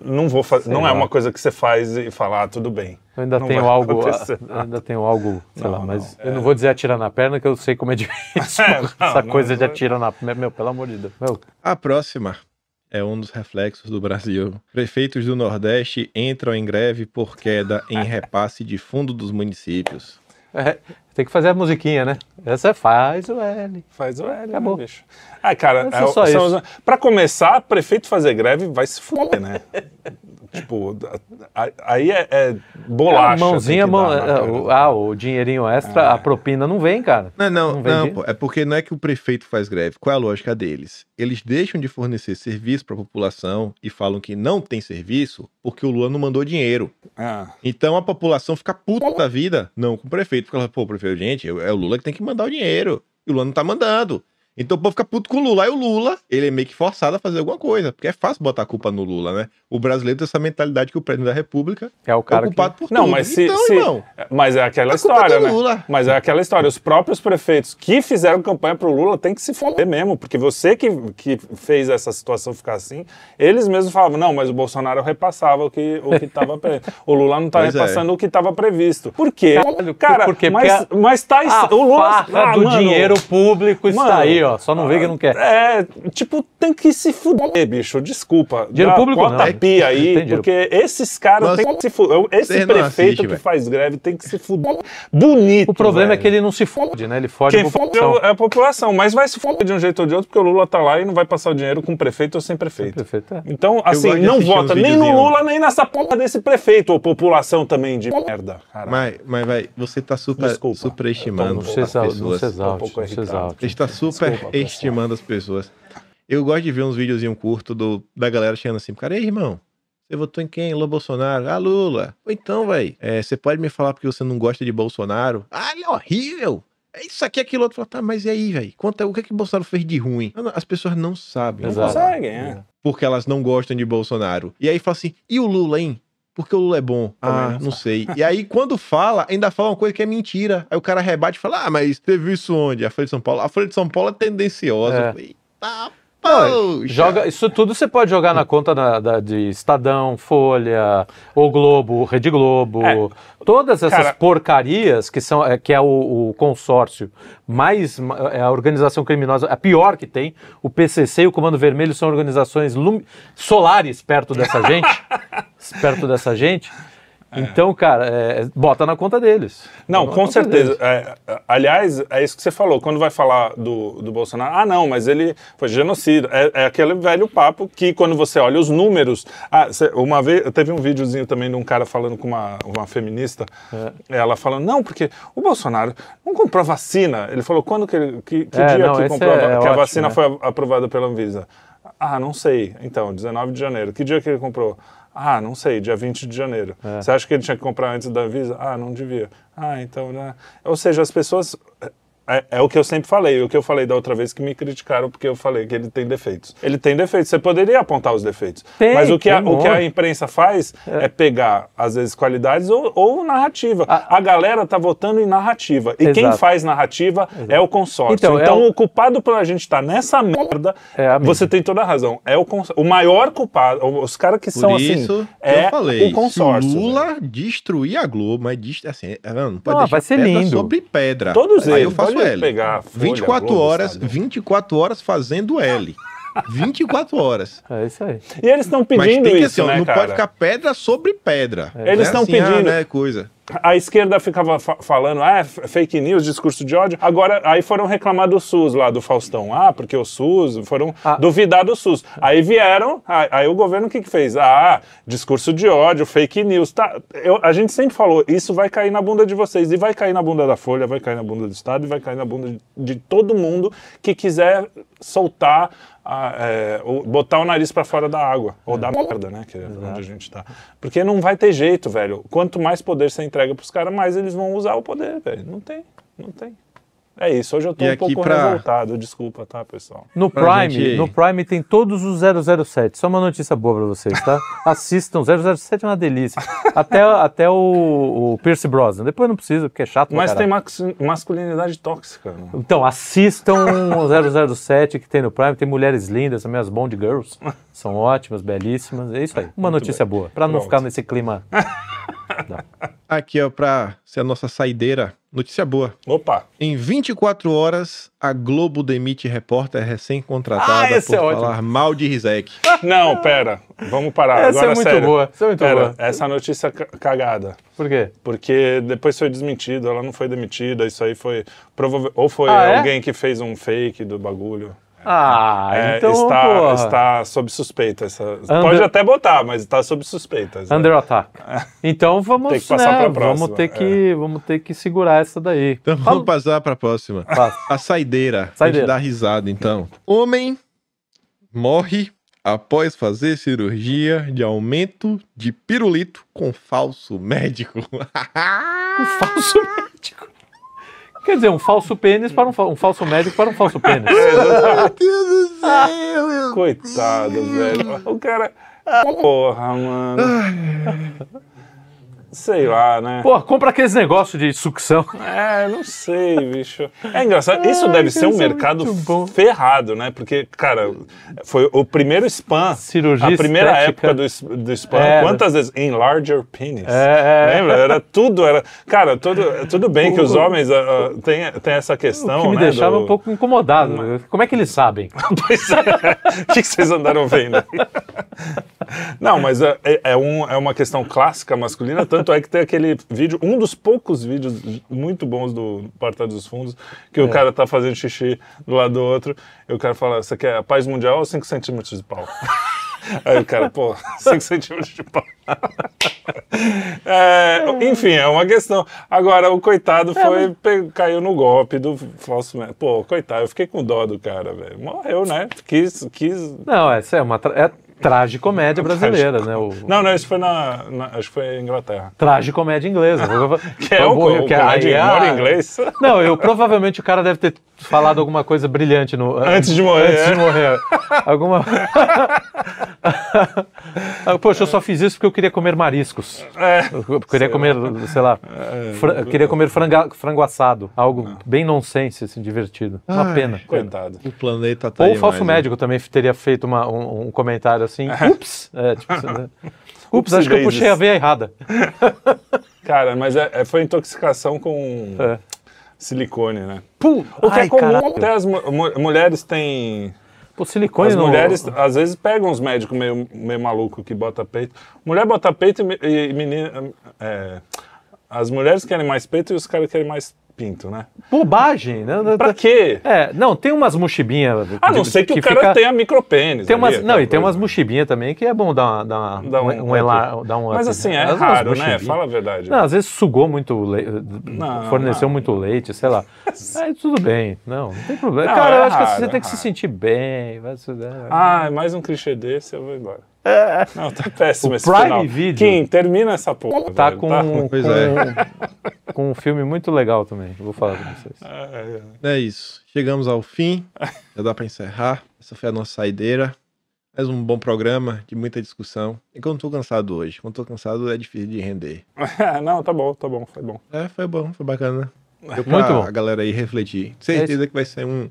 Não vou fazer. Não é uma coisa que você faz e falar, ah, tudo bem. Eu ainda não tenho algo, ainda tenho algo, sei não, lá, mas não, eu é... não vou dizer atirar na perna, que eu sei como é difícil é, essa coisa de atirar na perna, meu, pelo amor de Deus. Meu. A próxima é um dos reflexos do Brasil. Prefeitos do Nordeste entram em greve por queda em repasse de fundo dos municípios. É, tem que fazer a musiquinha, né? Essa é faz o L. Faz o L, acabou. Né, bicho. Ah, cara, é, isso. Pra começar, prefeito fazer greve vai se fuder, né? Tipo, aí é, é bolacha. A mãozinha, mão, dar, né, o, ah, o dinheirinho extra, é. a propina não vem, cara. Não, não, não, não pô, é porque não é que o prefeito faz greve. Qual é a lógica deles? Eles deixam de fornecer serviço para a população e falam que não tem serviço porque o Lula não mandou dinheiro. Ah. Então a população fica puta da vida, não com o prefeito, porque ela, pô, prefeito, gente, é o Lula que tem que mandar o dinheiro. E o Lula não tá mandando. Então o povo fica puto com o Lula. Aí o Lula, ele é meio que forçado a fazer alguma coisa, porque é fácil botar a culpa no Lula, né? O brasileiro tem essa mentalidade que o presidente da República é o cara é ocupado que... por não, tudo. Mas se, então, se... Irmão, mas é aquela história, né? Lula. Mas é aquela história. Os próprios prefeitos que fizeram campanha pro Lula têm que se foder mesmo, porque você que, que fez essa situação ficar assim, eles mesmos falavam, não, mas o Bolsonaro repassava o que o que estava previsto. O Lula não tá pois é. repassando é. o que estava previsto. Por quê? Cara, por quê? mas, porque mas tá... A o Lula... Ah, do mano, dinheiro público está mano, aí, ó. Só não vê que não quer. É, tipo, tem que se fuder, bicho. Desculpa. Dinheiro Dá, público bota não. pia aí, porque esses caras têm que se fuder. Esse prefeito assiste, que faz greve tem que se fuder bonito. O problema véio. é que ele não se fode, né? Ele fode Quem a população. é a população, mas vai se fuder de um jeito ou de outro, porque o Lula tá lá e não vai passar o dinheiro com prefeito ou sem prefeito. Sem prefeito é. Então, assim, não vota nem no Lula, nem nessa porra desse prefeito, ou população também de merda. Mas, mas vai, você tá super, Desculpa, superestimando as pessoas. Não se exalte, não se exalte. Você está superestimando as pessoas. Eu gosto de ver uns videozinhos curtos do, da galera chegando assim, cara, ei, irmão, você votou em quem? Lula Bolsonaro? Ah, Lula. Ou então, velho, é, você pode me falar porque você não gosta de Bolsonaro? Ah, ele é horrível. É isso aqui, aquilo outro. Fala, tá, mas e aí, velho? Conta o que, é que o Bolsonaro fez de ruim. As pessoas não sabem. Não conseguem, é. Porque elas não gostam de Bolsonaro. E aí fala assim, e o Lula, hein? Porque o Lula é bom. ah, não, não sei. E aí, quando fala, ainda fala uma coisa que é mentira. Aí o cara rebate e fala: Ah, mas teve isso onde? A Folha de São Paulo. A Folha de São Paulo é tendenciosa. É. Eita, joga, isso tudo você pode jogar na conta da, da, de Estadão, Folha, O Globo, Rede Globo, é. todas essas Cara, porcarias que são é, que é o, o, consórcio mais é a organização criminosa, a pior que tem. O PCC e o Comando Vermelho são organizações solares perto dessa gente, perto dessa gente. É. Então, cara, é, bota na conta deles. Não, com certeza. É, aliás, é isso que você falou. Quando vai falar do, do Bolsonaro, ah, não, mas ele foi genocida. É, é aquele velho papo que, quando você olha os números. Ah, uma vez, teve um videozinho também de um cara falando com uma, uma feminista. É. Ela falando, não, porque o Bolsonaro não comprou vacina. Ele falou, quando que ele. Que, que é, dia não, que comprou que ótimo, a vacina né? foi aprovada pela Anvisa? Ah, não sei. Então, 19 de janeiro. Que dia que ele comprou? Ah, não sei, dia 20 de janeiro. É. Você acha que ele tinha que comprar antes da Visa? Ah, não devia. Ah, então, né? Ou seja, as pessoas é, é, o que eu sempre falei, o que eu falei da outra vez que me criticaram porque eu falei que ele tem defeitos. Ele tem defeitos, você poderia apontar os defeitos. Tem, mas o que, a, o que a imprensa faz é. é, pegar, às vezes, qualidades ou, ou narrativa. A, a, galera tá votando em narrativa. E Exato. quem faz narrativa Exato. é o consórcio. Então, então é o... o... culpado por a gente estar tá nessa merda, é você tem toda a razão. É o, cons... o maior culpado, os caras que por são assim, isso é eu falei, o consórcio. Se Lula destruir a Globo, mas assim, é, não pode não, vai ser lindo. sobre pedra. Todos eles. eu faço L. Pegar 24 Globo, horas, sabe? 24 horas fazendo L. 24 horas. É isso aí. E eles estão pedindo Mas tem que, isso, assim, né, Não cara? pode ficar pedra sobre pedra. É. Eles estão assim, ah, pedindo. Ah, né, coisa a esquerda ficava fa falando, ah, é fake news, discurso de ódio. Agora, aí foram reclamar do SUS lá, do Faustão. Ah, porque o SUS, foram ah. duvidar do SUS. Aí vieram, aí, o governo o que, que fez? Ah, discurso de ódio, fake news. Tá, eu, a gente sempre falou, isso vai cair na bunda de vocês. E vai cair na bunda da Folha, vai cair na bunda do Estado e vai cair na bunda de, de todo mundo que quiser soltar a, é, botar o nariz para fora da água, ou da merda, né? Que é onde a gente tá. Porque não vai ter jeito, velho. Quanto mais poder você entrega pros caras, mais eles vão usar o poder, velho. Não tem, não tem. É isso, hoje eu tô e um pouco pra... revoltado, desculpa, tá, pessoal? No Prime, gente... no Prime tem todos os 007. Só uma notícia boa pra vocês, tá? Assistam, 007 é uma delícia. Até, até o, o Pierce Brosnan. Depois não precisa, porque é chato Mas tem masculinidade tóxica. Né? Então, assistam o 007 que tem no Prime. Tem mulheres lindas, também as Bond Girls. São ótimas, belíssimas. É isso aí. Uma Muito notícia bem. boa, pra não ficar nesse clima... Aqui, ó, pra ser a nossa saideira. Notícia boa. Opa! Em 24 horas, a Globo demite repórter recém-contratada ah, por é falar ótimo. mal de Rizek. Não, pera. Vamos parar. Essa é Agora, é muito sério. boa. Essa é muito pera, boa. Essa notícia cagada. Por quê? Porque depois foi desmentido, ela não foi demitida, isso aí foi... Ou foi ah, é? alguém é? que fez um fake do bagulho. Ah, é, então, está, porra. está sob suspeita. Essa, Under... Pode até botar, mas está sob suspeita. Under é. attack. Então vamos, Tem que passar né, próxima. Vamos ter que, é. vamos ter que segurar essa daí. Então vamos passar para a próxima. Passa. A saideira. Saideira. A gente dá risada, então. Homem morre após fazer cirurgia de aumento de pirulito com falso médico. com falso médico? Quer dizer, um falso pênis para um, fa um falso médico para um falso pênis. Meu Deus do céu, meu Coitado, velho. O cara. Porra, mano. Sei lá, né? Pô, compra aqueles negócios de sucção. É, não sei, bicho. É engraçado. Isso Ai, deve ser um é mercado ferrado, né? Porque, cara, foi o primeiro spam. Cirurgia A primeira estética. época do, do spam. É. Quantas vezes? Enlarger penis. É, é. Lembra? Era tudo. Era... Cara, tudo, tudo bem que os homens uh, têm, têm essa questão, o que me né, deixava do... um pouco incomodado. Como é que eles sabem? pois é. O que, vocês andaram vendo? Não, mas é, é, um, é uma questão clássica masculina, tanto é que tem aquele vídeo, um dos poucos vídeos muito bons do Porta dos Fundos, que é. o cara tá fazendo xixi do lado do outro, e o cara fala, você quer a paz mundial ou 5 centímetros de pau? Aí o cara, pô, 5 centímetros de pau. É, enfim, é uma questão. Agora, o coitado é, foi, caiu no golpe do falso. Pô, coitado, eu fiquei com dó do cara, velho. Morreu, né? Quis. quis... Não, essa é uma. É Tragicomédia brasileira, né? O... Não, não, isso foi na, na, Acho que foi Inglaterra. Tragicomédia inglesa. que é o, o, que é, comédia aí, inglês? Não, eu provavelmente o cara deve ter falado alguma coisa brilhante no, antes de morrer. Antes de é. morrer. Alguma. Poxa, eu só fiz isso porque eu queria comer mariscos. É, eu queria comer, lá. sei lá. É, eu queria comer franga, frango assado. Algo não. bem nonsense, assim, divertido. Uma Ai, pena. Coitado. O planeta tá Ou o falso médico né? também teria feito uma, um, um, comentário assim. Ups! É, tipo, né? Ups, acho que eu puxei a veia errada. Cara, mas é, é, foi intoxicação com. É silicone, né? Pum, o que é Ai, é comum, até as mu mulheres têm... Pô, silicone As mulheres, às vezes, pegam uns médicos meio, meio maluco que bota peito. Mulher bota peito e, e menina... É, as mulheres querem mais peito e os caras querem mais pinto, né? Bobagem, né? Pra quê? É, não, tem umas mochibinhas. A não ser que, que o cara fica... tenha micropênis. Tem umas, não, e tem umas mochibinhas também que é bom dar, dar, dá um, um, um, elar, dar um Mas assim, é raro, né? Fala a verdade. Não, às vezes sugou muito leite, forneceu não. muito leite, sei lá. Aí tudo bem, não, não tem problema. Não, cara, é eu acho raro, que você é tem que se sentir bem. Vai, ah, mais um clichê desse, eu vou embora. É. Não, tá péssimo o esse Prime final. Video. Kim, termina essa porra. Tá velho, com, tá? pois é. com um filme muito legal também. vou falar com vocês. É, é. é isso. Chegamos ao fim. Já dá para encerrar. Essa foi a nossa saideira. Mais um bom programa de muita discussão. E quando tô cansado hoje. Quando tô cansado é difícil de render. Não, tá bom, tá bom, foi bom. É, foi bom, foi bacana. Deu Muito bom. a galera aí refletir. Certeza é que vai ser um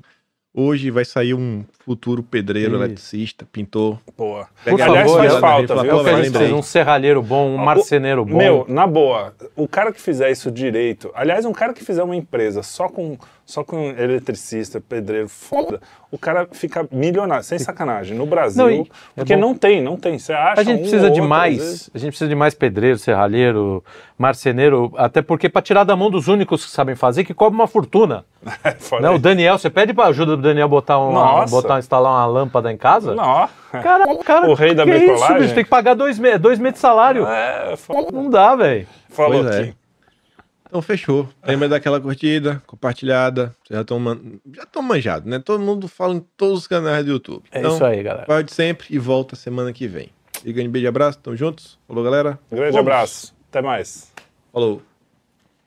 Hoje vai sair um futuro pedreiro, Isso. eletricista, pintor. Boa. Por Aliás, faz falta, viu? um serralheiro bom, um marceneiro bom. Meu, na boa, o cara que fizer isso direito, aliás, um cara que fizer uma empresa só com só com eletricista, pedreiro, foda, o cara fica milionário, sem sacanagem, no Brasil. Não, é porque é não tem, não tem. Você acha A gente um precisa de mais, a gente precisa de mais pedreiro, serralheiro, marceneiro, até porque para tirar da mão dos únicos que sabem fazer, que cobra uma fortuna. É, né? O Daniel, você pede para ajuda do Daniel botar uma, botar, instalar uma lâmpada em casa? Não. Cara, cara, o rei da bricolagem. Isso, Tem que pagar dois, me dois meses de salário. É, foda. Não dá, velho. Falou pois aqui. Então fechou. Lembra daquela curtida, compartilhada. Vocês já estão man... já estão manjados, né? Todo mundo fala em todos os canais do YouTube. É então, isso aí, galera. Vai de sempre e volta semana que vem. E grande beijo e abraço. Tamo juntos. Falou, galera. Um grande Vamos. abraço. Até mais. Falou.